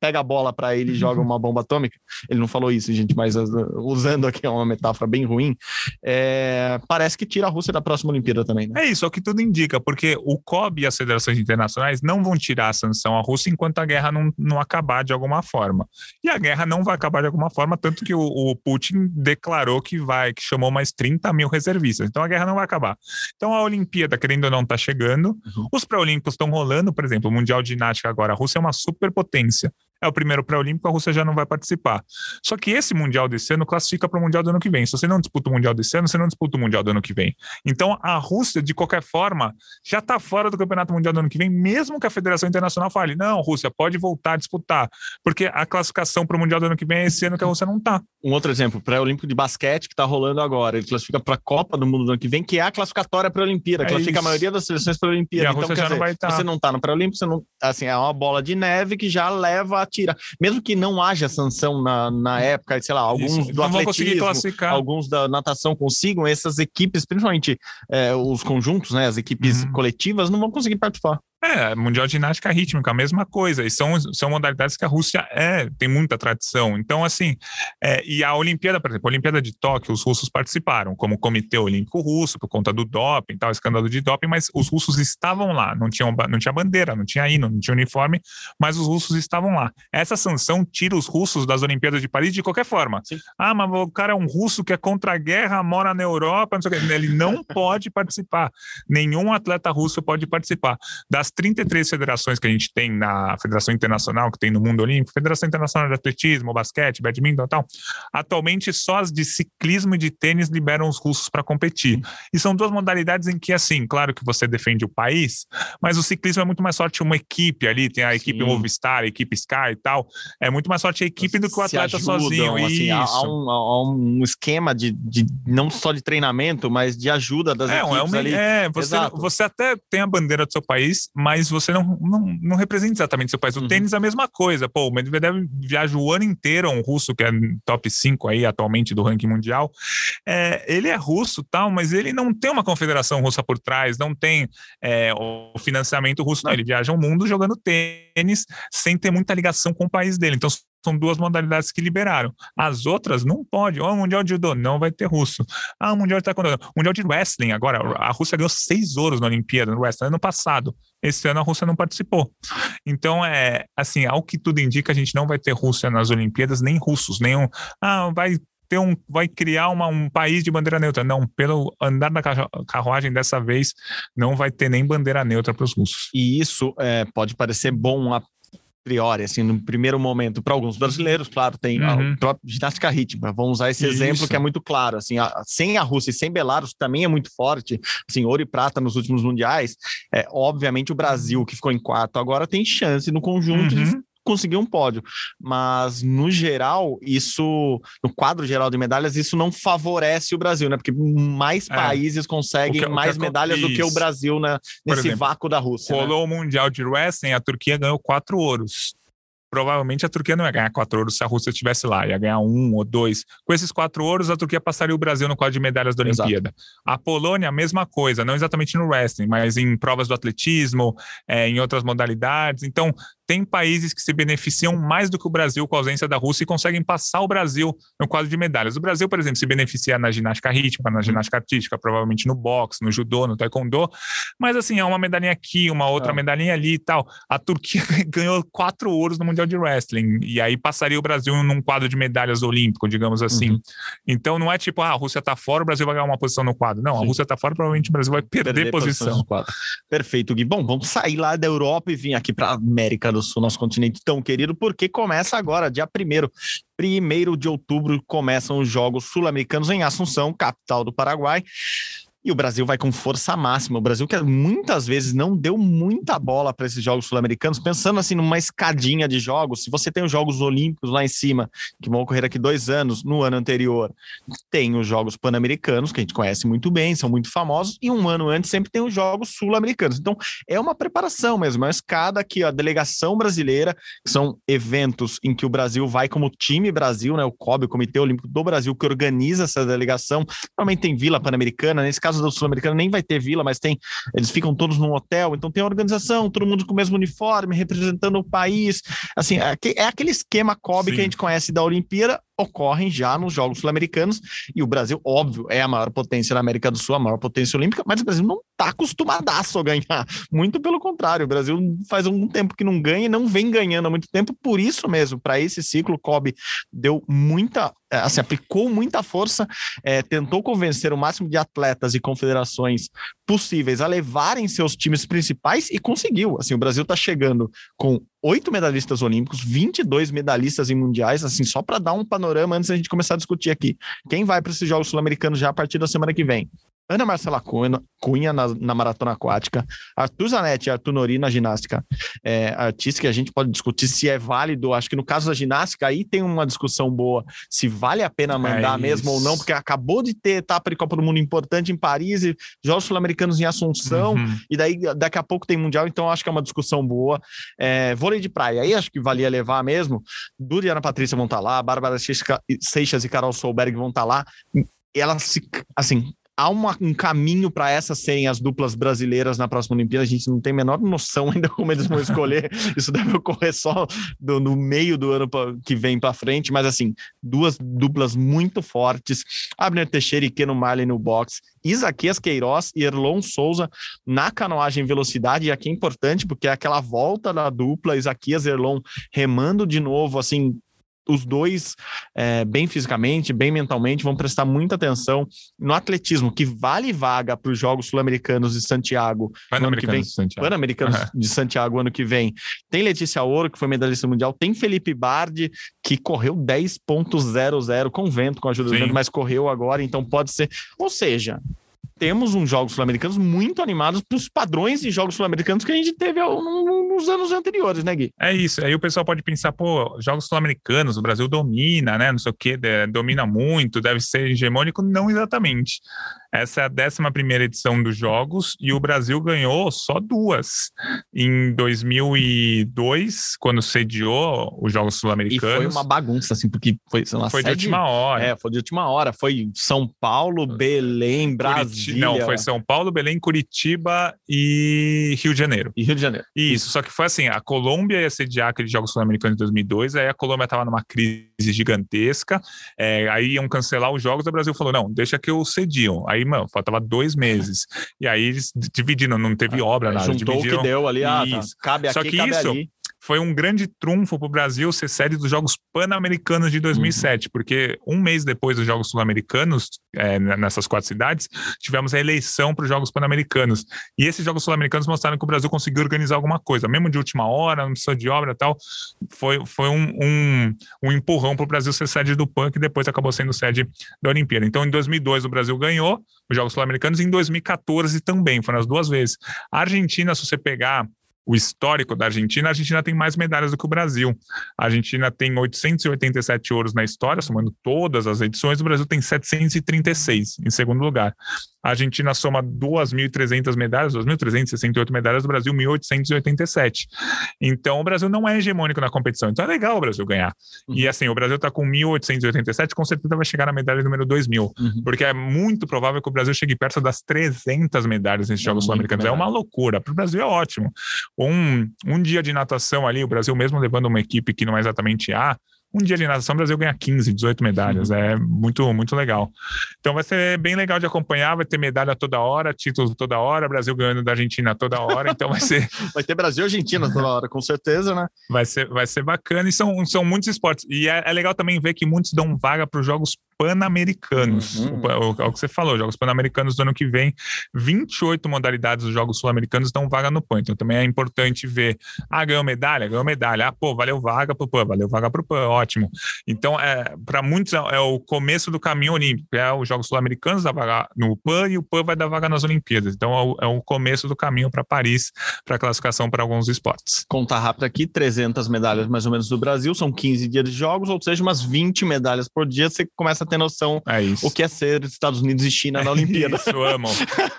pega a bola para ele e joga uma bomba atômica. Ele não falou isso, gente, mas usando aqui uma metáfora bem ruim, é, é, parece que tira a Rússia da próxima Olimpíada também. Né? É isso, é o que tudo indica, porque o COB e as federações internacionais não vão tirar a sanção à Rússia enquanto a guerra não, não acabar de alguma forma. E a guerra não vai acabar de alguma forma, tanto que o, o Putin declarou que vai, que chamou mais 30 mil reservistas. Então a guerra não vai acabar. Então a Olimpíada, querendo ou não, está chegando. Uhum. Os pré-olímpicos estão rolando, por exemplo, o Mundial de Ginástica agora. A Rússia é uma superpotência é o primeiro pré-olímpico, a Rússia já não vai participar. Só que esse Mundial desse ano classifica para o Mundial do ano que vem. Se você não disputa o Mundial desse ano, você não disputa o Mundial do ano que vem. Então, a Rússia, de qualquer forma, já está fora do Campeonato Mundial do ano que vem, mesmo que a Federação Internacional fale, não, Rússia, pode voltar a disputar, porque a classificação para o Mundial do ano que vem é esse ano que a Rússia não está. Um outro exemplo, pré-olímpico de basquete que está rolando agora, ele classifica para a Copa do Mundo do ano que vem, que é a classificatória para a Olimpíada, é classifica isso. a maioria das seleções para a Olimpíada. E a então, Rússia já dizer, não vai estar. Tá. Você não está no pré-olímpico, você não, assim, é uma bola de neve que já leva a tirar. Mesmo que não haja sanção na, na época, sei lá, alguns Isso, do atletismo, alguns da natação consigam, essas equipes, principalmente é, os conjuntos, né, as equipes uhum. coletivas, não vão conseguir participar. É, Mundial de Ginástica Rítmica, a mesma coisa. E são, são modalidades que a Rússia é, tem muita tradição. Então, assim, é, e a Olimpíada, por exemplo, a Olimpíada de Tóquio, os russos participaram, como Comitê Olímpico Russo, por conta do doping, tal, escândalo de doping, mas os russos estavam lá, não, tinham, não tinha bandeira, não tinha hino, não tinha uniforme, mas os russos estavam lá. Essa sanção tira os russos das Olimpíadas de Paris de qualquer forma. Sim. Ah, mas o cara é um russo que é contra a guerra, mora na Europa, não sei o que. Ele não pode participar. Nenhum atleta russo pode participar. Das das 33 federações que a gente tem na Federação Internacional, que tem no mundo olímpico, Federação Internacional de Atletismo, Basquete, Badminton e tal, atualmente só as de ciclismo e de tênis liberam os russos para competir. E são duas modalidades em que, assim, claro que você defende o país, mas o ciclismo é muito mais forte uma equipe ali, tem a equipe Sim. Movistar, a equipe Sky e tal, é muito mais forte a equipe do que o atleta ajudam, sozinho. Assim, há, há, um, há, um, esquema de, de, não só de treinamento, mas de ajuda das é, equipes é, uma, ali. É, você, você até tem a bandeira do seu país, mas você não, não, não representa exatamente seu país. O uhum. tênis é a mesma coisa. Pô, o Medvedev viaja o ano inteiro, um russo que é top 5 aí atualmente do ranking mundial. É, ele é russo tal, mas ele não tem uma confederação russa por trás, não tem é, o financiamento russo, não. Ele viaja o mundo jogando tênis sem ter muita ligação com o país dele. Então, são duas modalidades que liberaram. As outras não pode. Oh, o Mundial de Judô não vai ter russo. Ah, o Mundial de Taekwondo. Mundial de Wrestling agora. A Rússia ganhou seis ouros na Olimpíada no Wrestling ano passado. Esse ano a Rússia não participou. Então, é assim, ao que tudo indica, a gente não vai ter Rússia nas Olimpíadas, nem russos, nenhum. Ah, vai ter um, vai criar uma, um país de bandeira neutra. Não, pelo andar da carruagem dessa vez, não vai ter nem bandeira neutra para os russos. E isso é, pode parecer bom a priori, assim, no primeiro momento, para alguns brasileiros, claro, tem uhum. a própria ginástica rítmica. Vamos usar esse Isso. exemplo que é muito claro, assim, a, sem a Rússia e sem Belarus também é muito forte, assim, ouro e prata nos últimos mundiais. É, obviamente o Brasil que ficou em quarto agora tem chance no conjunto uhum. de conseguir um pódio. Mas, no geral, isso, no quadro geral de medalhas, isso não favorece o Brasil, né? Porque mais é. países conseguem que, mais medalhas do que o Brasil né, nesse exemplo, vácuo da Rússia. Né? Rolou né? o Mundial de Wrestling, a Turquia ganhou quatro ouros provavelmente a Turquia não ia ganhar quatro ouros se a Rússia estivesse lá, ia ganhar um ou dois. Com esses quatro ouros, a Turquia passaria o Brasil no quadro de medalhas da Olimpíada. Exato. A Polônia, a mesma coisa, não exatamente no wrestling, mas em provas do atletismo, é, em outras modalidades. Então, tem países que se beneficiam mais do que o Brasil com a ausência da Rússia e conseguem passar o Brasil no quadro de medalhas. O Brasil, por exemplo, se beneficia na ginástica rítmica, na ginástica artística, provavelmente no boxe, no judô, no taekwondo, mas assim, é uma medalhinha aqui, uma outra é. medalhinha ali e tal. A Turquia ganhou quatro ouros no Mundial de Wrestling e aí passaria o Brasil num quadro de medalhas olímpico, digamos assim. Uhum. Então não é tipo, ah, a Rússia tá fora, o Brasil vai ganhar uma posição no quadro. Não, Sim. a Rússia tá fora, provavelmente o Brasil vai perder, perder posição. Perfeito, Gui. Bom, vamos sair lá da Europa e vir aqui para América do do Sul, nosso continente tão querido, porque começa agora, dia 1 primeiro de outubro, começam os Jogos Sul-Americanos em Assunção, capital do Paraguai. E o Brasil vai com força máxima. O Brasil que muitas vezes não deu muita bola para esses jogos sul-americanos, pensando assim numa escadinha de jogos. Se você tem os Jogos Olímpicos lá em cima, que vão ocorrer aqui dois anos, no ano anterior, tem os Jogos Pan-Americanos, que a gente conhece muito bem, são muito famosos, e um ano antes sempre tem os Jogos Sul-Americanos. Então é uma preparação mesmo, é uma escada que a delegação brasileira, que são eventos em que o Brasil vai como time Brasil, né? O COB, o Comitê Olímpico do Brasil, que organiza essa delegação. Normalmente tem Vila Pan-Americana, nesse caso caso do Sul-Americano nem vai ter vila, mas tem, eles ficam todos num hotel, então tem organização, todo mundo com o mesmo uniforme, representando o país. Assim, é, é aquele esquema COB que a gente conhece da Olimpíada, ocorrem já nos Jogos Sul-Americanos. E o Brasil, óbvio, é a maior potência da América do Sul, a maior potência olímpica, mas o Brasil não está acostumadaço a ganhar. Muito pelo contrário, o Brasil faz algum tempo que não ganha e não vem ganhando há muito tempo. Por isso mesmo, para esse ciclo, Kobe deu muita é, assim, aplicou muita força, é, tentou convencer o máximo de atletas e confederações possíveis a levarem seus times principais e conseguiu. Assim, o Brasil está chegando com oito medalhistas olímpicos, 22 medalhistas em mundiais, assim, só para dar um panorama antes da gente começar a discutir aqui. Quem vai para esses Jogos Sul-Americanos já a partir da semana que vem? Ana Marcela Cunha, na, na, maratona aquática, Arthur Zanetti e Arthur Nori na ginástica. É, artística, a gente pode discutir se é válido, acho que no caso da ginástica aí tem uma discussão boa, se vale a pena mandar é mesmo ou não, porque acabou de ter etapa de Copa do Mundo importante em Paris e Jogos Sul-Americanos em Assunção, uhum. e daí daqui a pouco tem Mundial, então acho que é uma discussão boa. É, vôlei de praia, aí acho que valia levar mesmo, Duda e Ana Patrícia vão estar tá lá, Bárbara Seixas e Carol Solberg vão estar tá lá, elas se, assim, há uma, um caminho para essas serem as duplas brasileiras na próxima Olimpíada. A gente não tem a menor noção ainda como eles vão escolher. Isso deve ocorrer só do, no meio do ano pra, que vem para frente. Mas, assim, duas duplas muito fortes: Abner Teixeira e Keno Marley no boxe. Isaquias Queiroz e Erlon Souza na canoagem velocidade. E aqui é importante porque é aquela volta da dupla, Isaquias e Erlon remando de novo, assim, os dois, é, bem fisicamente, bem mentalmente, vão prestar muita atenção no atletismo, que vale vaga para os Jogos Sul-Americanos de Santiago. Pan-Americanos de Santiago. Pan-Americanos uhum. de Santiago ano que vem. Tem Letícia Ouro, que foi medalhista mundial, tem Felipe Bardi, que correu 10.00 com vento, com a ajuda Sim. do vento, mas correu agora, então pode ser. Ou seja, temos uns Jogos Sul-Americanos muito animados para os padrões de Jogos Sul-Americanos que a gente teve nos anos anteriores, né, Gui? É isso. Aí o pessoal pode pensar, pô, Jogos Sul-Americanos, o Brasil domina, né? Não sei o quê, domina muito, deve ser hegemônico. Não exatamente. Essa é a 11 edição dos Jogos e o Brasil ganhou só duas. Em 2002, quando sediou os Jogos Sul-Americanos. Foi uma bagunça, assim, porque foi uma Foi sede... de última hora. É, foi de última hora. Foi São Paulo, Belém, Brasília. Não, foi São Paulo, Belém, Curitiba e Rio de Janeiro. E Rio de Janeiro. Isso, só que foi assim, a Colômbia ia sediar aqueles Jogos Sul-Americanos de 2002, aí a Colômbia estava numa crise gigantesca, é, aí iam cancelar os jogos, o Brasil falou, não, deixa que eu sediam. Aí mano, faltava dois meses. E aí eles dividiram, não teve obra, nada. Juntou dividiram. o que deu ali, ah, tá. cabe Só aqui, que cabe isso, ali foi um grande trunfo para o Brasil ser sede dos Jogos Pan-Americanos de 2007, uhum. porque um mês depois dos Jogos Sul-Americanos, é, nessas quatro cidades, tivemos a eleição para os Jogos Pan-Americanos. E esses Jogos Sul-Americanos mostraram que o Brasil conseguiu organizar alguma coisa, mesmo de última hora, não precisa de obra e tal. Foi, foi um, um, um empurrão para o Brasil ser sede do PAN, que depois acabou sendo sede da Olimpíada. Então, em 2002, o Brasil ganhou os Jogos Sul-Americanos, e em 2014 também, foram as duas vezes. A Argentina, se você pegar o histórico da Argentina, a Argentina tem mais medalhas do que o Brasil. A Argentina tem 887 ouros na história, somando todas as edições, o Brasil tem 736 em segundo lugar. A Argentina soma 2.300 medalhas, 2.368 medalhas, do Brasil 1.887. Então, o Brasil não é hegemônico na competição. Então, é legal o Brasil ganhar. Uhum. E assim, o Brasil está com 1.887, com certeza vai chegar na medalha número 2.000, uhum. porque é muito provável que o Brasil chegue perto das 300 medalhas nesses é Jogos Sul-Americanos. É uma loucura. Para o Brasil é ótimo. Um, um dia de natação ali, o Brasil mesmo levando uma equipe que não é exatamente A, um dia de natação, o Brasil ganha 15, 18 medalhas. Uhum. É muito, muito legal. Então vai ser bem legal de acompanhar, vai ter medalha toda hora, título toda hora, Brasil ganhando da Argentina toda hora, então vai ser. vai ter Brasil e Argentina toda hora, com certeza, né? Vai ser, vai ser bacana. E são, são muitos esportes. E é, é legal também ver que muitos dão vaga para os Jogos Pan-Americanos. Uhum. O, o, é o, que você falou, Jogos Pan-Americanos do ano que vem, 28 modalidades dos Jogos Sul-Americanos dão vaga no PAN. Então também é importante ver. Ah, ganhou medalha? Ganhou medalha. Ah, pô, valeu vaga pro PAN, valeu vaga pro PAN, ótimo. Então, é, para muitos é, é, o começo do caminho olímpico. É os Jogos Sul-Americanos da vaga no PAN e o PAN vai dar vaga nas Olimpíadas. Então é o, é o começo do caminho para Paris, para classificação para alguns esportes. Contar rápido aqui: 300 medalhas mais ou menos do Brasil, são 15 dias de jogos, ou seja, umas 20 medalhas por dia. Você começa a ter noção é o que é ser Estados Unidos e China na Olimpíada. isso, amo.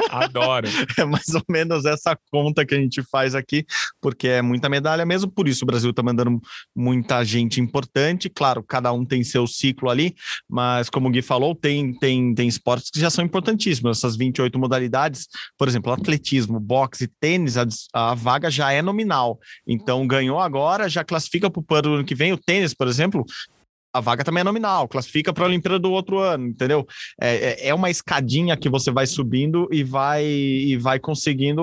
Adoro. É mais ou menos essa conta que a gente faz aqui, porque é muita medalha mesmo, por isso o Brasil está mandando muita gente importante. Claro, cada um tem seu ciclo ali, mas como o Gui falou, tem, tem, tem esportes que já são importantíssimos. Essas 28 modalidades, por exemplo, atletismo, boxe tênis, a, a vaga já é nominal. Então, ganhou agora, já classifica para o ano que vem. O tênis, por exemplo, a vaga também é nominal, classifica para a Olimpíada do outro ano, entendeu? É, é, é uma escadinha que você vai subindo e vai e vai conseguindo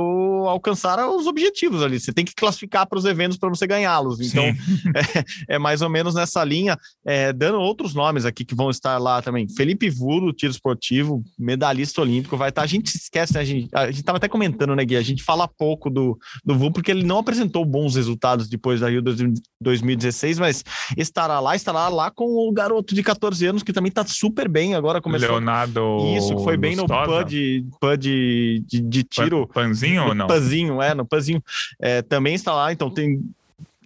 alcançar os objetivos ali. Você tem que classificar para os eventos para você ganhá-los. Então, é, é, mais ou menos nessa linha, é, dando outros nomes aqui que vão estar lá também. Felipe Vulo, tiro esportivo, medalhista olímpico, vai estar. A gente esquece, né? A gente, a gente tava até comentando, né, Gui? A gente fala pouco do, do Vulo porque ele não apresentou bons resultados depois da Rio 2016, mas estará lá, estará lá com o garoto de 14 anos que também tá super bem agora. Começou... Leonardo. Isso, que foi bem Lustosa. no de, de, de, de tiro. Panzinho ou não? Panzinho, é, no Panzinho. É, também está lá, então tem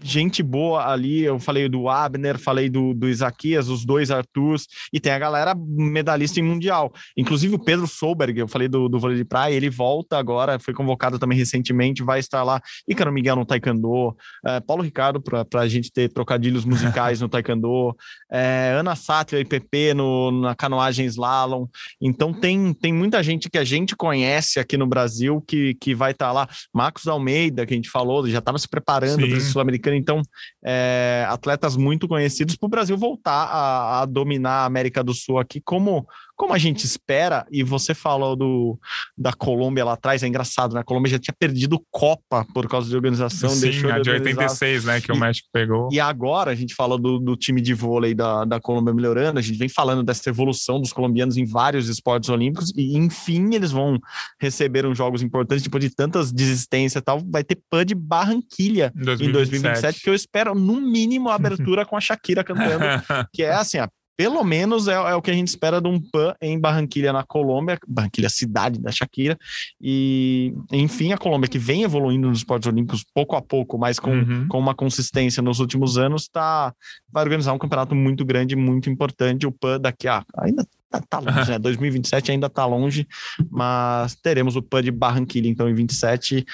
gente boa ali. Eu falei do Abner, falei do, do Isaquias, os dois Arthurs, e tem a galera medalhista em Mundial. Inclusive o Pedro Solberg, eu falei do, do vôlei de praia, ele volta agora, foi convocado também recentemente, vai estar lá. Ícaro Miguel no Taekwondo, é, Paulo Ricardo, para a gente ter trocadilhos musicais no Taekwondo, é, Ana Sátria e PP no, na canoagem slalom. Então tem, tem muita gente que a gente conhece aqui no Brasil que, que vai estar lá. Marcos Almeida, que a gente falou, já estava se preparando para esse Sul-Americano então, é, atletas muito conhecidos para o Brasil voltar a, a, dominar a América do Sul aqui, como como a gente espera, e você falou do, da Colômbia lá atrás, é engraçado, né? A Colômbia já tinha perdido Copa por causa de organização. Sim, deixou a de, de 86, né? Que e, o México pegou. E agora a gente fala do, do time de vôlei da, da Colômbia melhorando, a gente vem falando dessa evolução dos colombianos em vários esportes olímpicos, e enfim eles vão receber uns jogos importantes, depois de tantas desistências e tal, vai ter PAN de Barranquilha 2027. em 2027, que eu espero no mínimo a abertura com a Shakira cantando, que é assim, a pelo menos é, é, o que a gente espera de um PAN em Barranquilha, na Colômbia, Barranquilha, cidade da Shakira. E, enfim, a Colômbia, que vem evoluindo nos esportes olímpicos pouco a pouco, mas com, uhum. com uma consistência nos últimos anos, tá, vai organizar um campeonato muito grande, muito importante. O PAN daqui a. Ainda tá, tá longe, né? 2027 ainda tá longe, mas teremos o PAN de Barranquilha, então, em 27.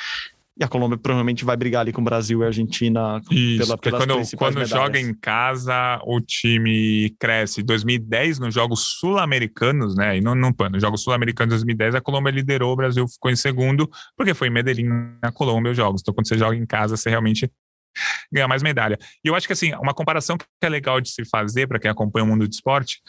E a Colômbia provavelmente vai brigar ali com o Brasil e a Argentina Isso, pela, pelas quando, quando joga em casa, o time cresce. 2010, nos Jogos Sul-Americanos, né? E não, não nos Jogos Sul-Americanos 2010, a Colômbia liderou, o Brasil ficou em segundo, porque foi em Medellín, na Colômbia, os jogos. Então, quando você joga em casa, você realmente ganha mais medalha. E eu acho que, assim, uma comparação que é legal de se fazer para quem acompanha o mundo de esporte,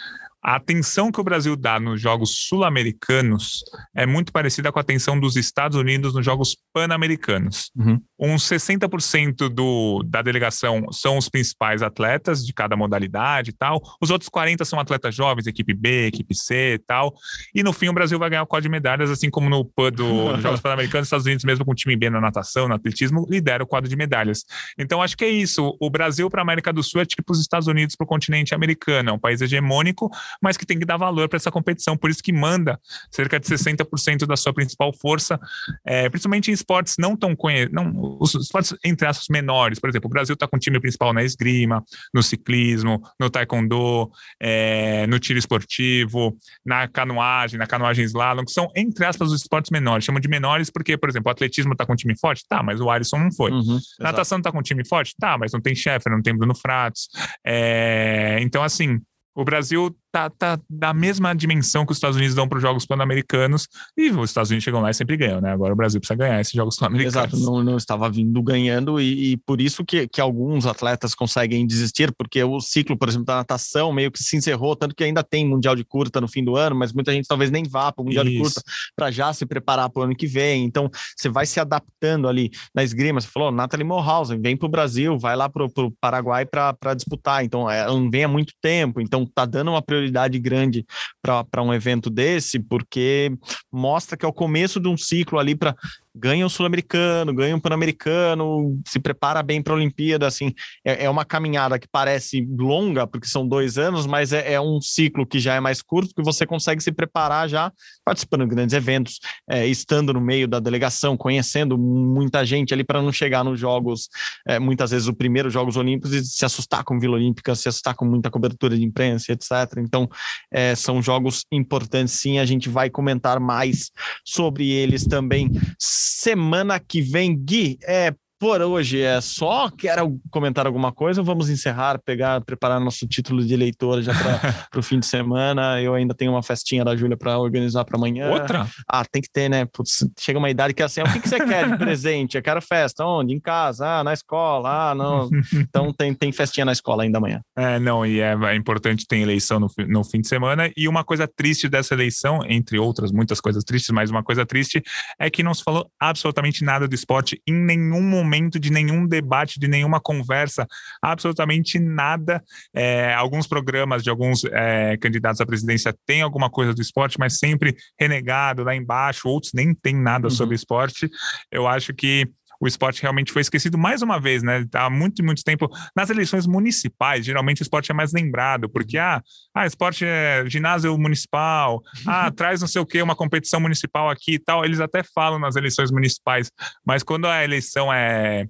a atenção que o Brasil dá nos Jogos Sul-Americanos é muito parecida com a atenção dos Estados Unidos nos Jogos Pan-Americanos. Uhum. Uns 60% do, da delegação são os principais atletas de cada modalidade e tal. Os outros 40% são atletas jovens, equipe B, equipe C e tal. E no fim o Brasil vai ganhar o quadro de medalhas, assim como no PAN dos Jogos Pan-Americanos, os Estados Unidos, mesmo com o time B na natação, no atletismo, lidera o quadro de medalhas. Então acho que é isso. O Brasil para a América do Sul é tipo os Estados Unidos para o continente americano. É um país hegemônico, mas que tem que dar valor para essa competição. Por isso que manda cerca de 60% da sua principal força, é, principalmente em esportes não tão conhecidos, os esportes entre aspas menores. Por exemplo, o Brasil está com o time principal na esgrima, no ciclismo, no taekwondo, é, no tiro esportivo, na canoagem, na canoagem slalom, que são, entre aspas, os esportes menores. Chamam de menores porque, por exemplo, o atletismo está com um time forte? Tá, mas o Alisson não foi. Uhum, Natação está com um time forte? Tá, mas não tem chefe, não tem Bruno Fratos. É, então, assim, o Brasil tá, tá da mesma dimensão que os Estados Unidos dão para os Jogos Pan-Americanos e os Estados Unidos chegam lá e sempre ganham, né? Agora o Brasil precisa ganhar esses Jogos Pan-Americanos. Exato, não, não, estava vindo ganhando e, e, por isso que, que alguns atletas conseguem desistir, porque o ciclo, por exemplo, da natação meio que se encerrou, tanto que ainda tem Mundial de Curta no fim do ano, mas muita gente talvez nem vá para o Mundial isso. de Curta para já se preparar para o ano que vem. Então você vai se adaptando ali na esgrima. Você falou, Nathalie Morhausen, vem para o Brasil, vai lá para o Paraguai para disputar. Então ela não vem há muito tempo, então tá dando uma prioridade grande para um evento desse, porque mostra que é o começo de um ciclo ali para ganha o Sul-Americano, ganha o Pan-Americano, se prepara bem para a Olimpíada, assim, é, é, uma caminhada que parece longa, porque são dois anos, mas é, é, um ciclo que já é mais curto, que você consegue se preparar já participando de grandes eventos, é, estando no meio da delegação, conhecendo muita gente ali para não chegar nos jogos, é, muitas vezes o primeiro Jogos Olímpicos e se assustar com Vila Olímpica, se assustar com muita cobertura de imprensa, etc. Então, é, são jogos importantes, sim, a gente vai comentar mais sobre eles também semana que vem. Gui, é, por hoje é só. Quero comentar alguma coisa? Vamos encerrar, pegar, preparar nosso título de eleitor já para o fim de semana. Eu ainda tenho uma festinha da Júlia para organizar para amanhã. Outra? Ah, tem que ter, né? Putz, chega uma idade que é assim, o que, que você quer de presente? Eu quero festa. Onde? Em casa? Ah, na escola? Ah, não. Então tem, tem festinha na escola ainda amanhã. É, não, e é, é importante ter eleição no, no fim de semana. E uma coisa triste dessa eleição, entre outras muitas coisas tristes, mas uma coisa triste é que não se falou absolutamente nada do esporte em nenhum momento momento de nenhum debate, de nenhuma conversa, absolutamente nada. É, alguns programas de alguns é, candidatos à presidência têm alguma coisa do esporte, mas sempre renegado lá embaixo, outros nem têm nada uhum. sobre esporte. Eu acho que o esporte realmente foi esquecido mais uma vez, né? Há muito, muito tempo. Nas eleições municipais, geralmente o esporte é mais lembrado, porque, ah, ah esporte é ginásio municipal, ah, traz não sei o que, uma competição municipal aqui e tal. Eles até falam nas eleições municipais, mas quando a eleição é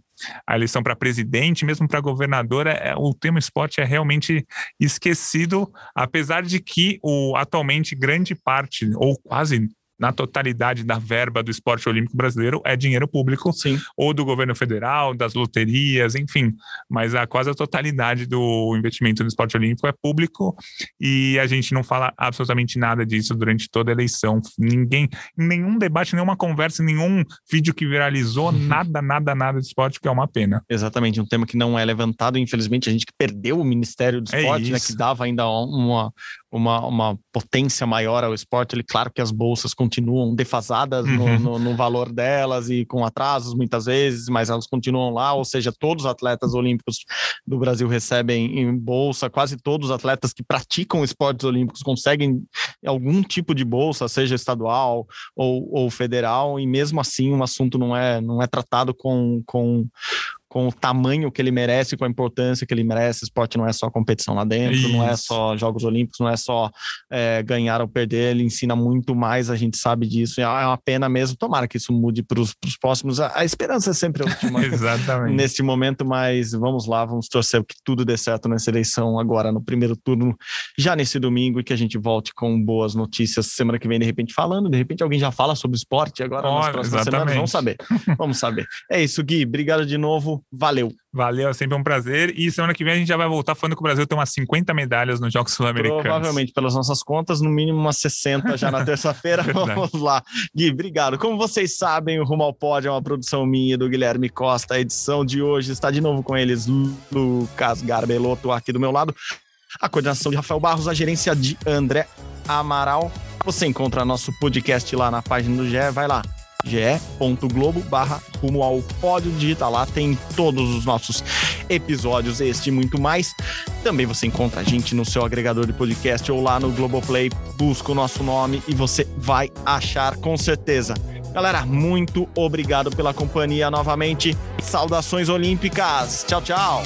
a eleição para presidente, mesmo para governadora, é, o tema esporte é realmente esquecido, apesar de que o atualmente grande parte, ou quase na totalidade da verba do esporte olímpico brasileiro é dinheiro público, Sim. ou do governo federal, das loterias, enfim. Mas a quase a totalidade do investimento no esporte olímpico é público e a gente não fala absolutamente nada disso durante toda a eleição. Ninguém, nenhum debate, nenhuma conversa, nenhum vídeo que viralizou, uhum. nada, nada, nada de esporte, que é uma pena. Exatamente, um tema que não é levantado, infelizmente, a gente que perdeu o Ministério do é Esporte, é né, que dava ainda uma, uma, uma potência maior ao esporte. Ele, claro que as bolsas continuam defasadas uhum. no, no, no, valor delas e com atrasos muitas vezes, mas elas continuam lá, ou seja, todos os atletas olímpicos do Brasil recebem em bolsa, quase todos os atletas que praticam esportes olímpicos conseguem algum tipo de bolsa, seja estadual ou, ou federal, e mesmo assim o assunto não é, não é tratado com, com com o tamanho que ele merece, com a importância que ele merece. Esporte não é só competição lá dentro, Isso. não é só Jogos Olímpicos, não é só é, ganhar ou perder, ele ensina muito mais, a gente sabe disso. É uma pena mesmo. Tomara que isso mude para os próximos. A, a, esperança é sempre a última Exatamente. neste momento, mas vamos lá, vamos torcer que tudo dê certo nessa eleição agora no primeiro turno, já nesse domingo, e que a gente volte com boas notícias semana que vem, de repente, falando. De repente, alguém já fala sobre esporte agora oh, nas próximas exatamente. semanas. Vamos saber. Vamos saber. É isso, Gui. Obrigado de novo. Valeu. Valeu, é sempre um prazer. E semana que vem a gente já vai voltar falando que o Brasil tem umas 50 medalhas nos Jogos Sul-Americanos. Provavelmente, pelas nossas contas, no mínimo umas 60 já na terça-feira. Vamos lá. Gui, obrigado. Como vocês sabem, o Rumo ao Pódio é uma produção minha do Guilherme Costa. A edição de hoje está de novo com eles, Lucas Garbelotto aqui do meu lado. A coordenação de Rafael Barros, a gerência de André Amaral. Você encontra nosso podcast lá na página do GE. Vai lá, ge.globo barra rumo ao pódio, digita lá, tem todos os nossos episódios, este e muito mais. Também você encontra a gente no seu agregador de podcast ou lá no Globoplay, busca o nosso nome e você vai achar com certeza. Galera, muito obrigado pela companhia novamente. Saudações olímpicas. Tchau, tchau.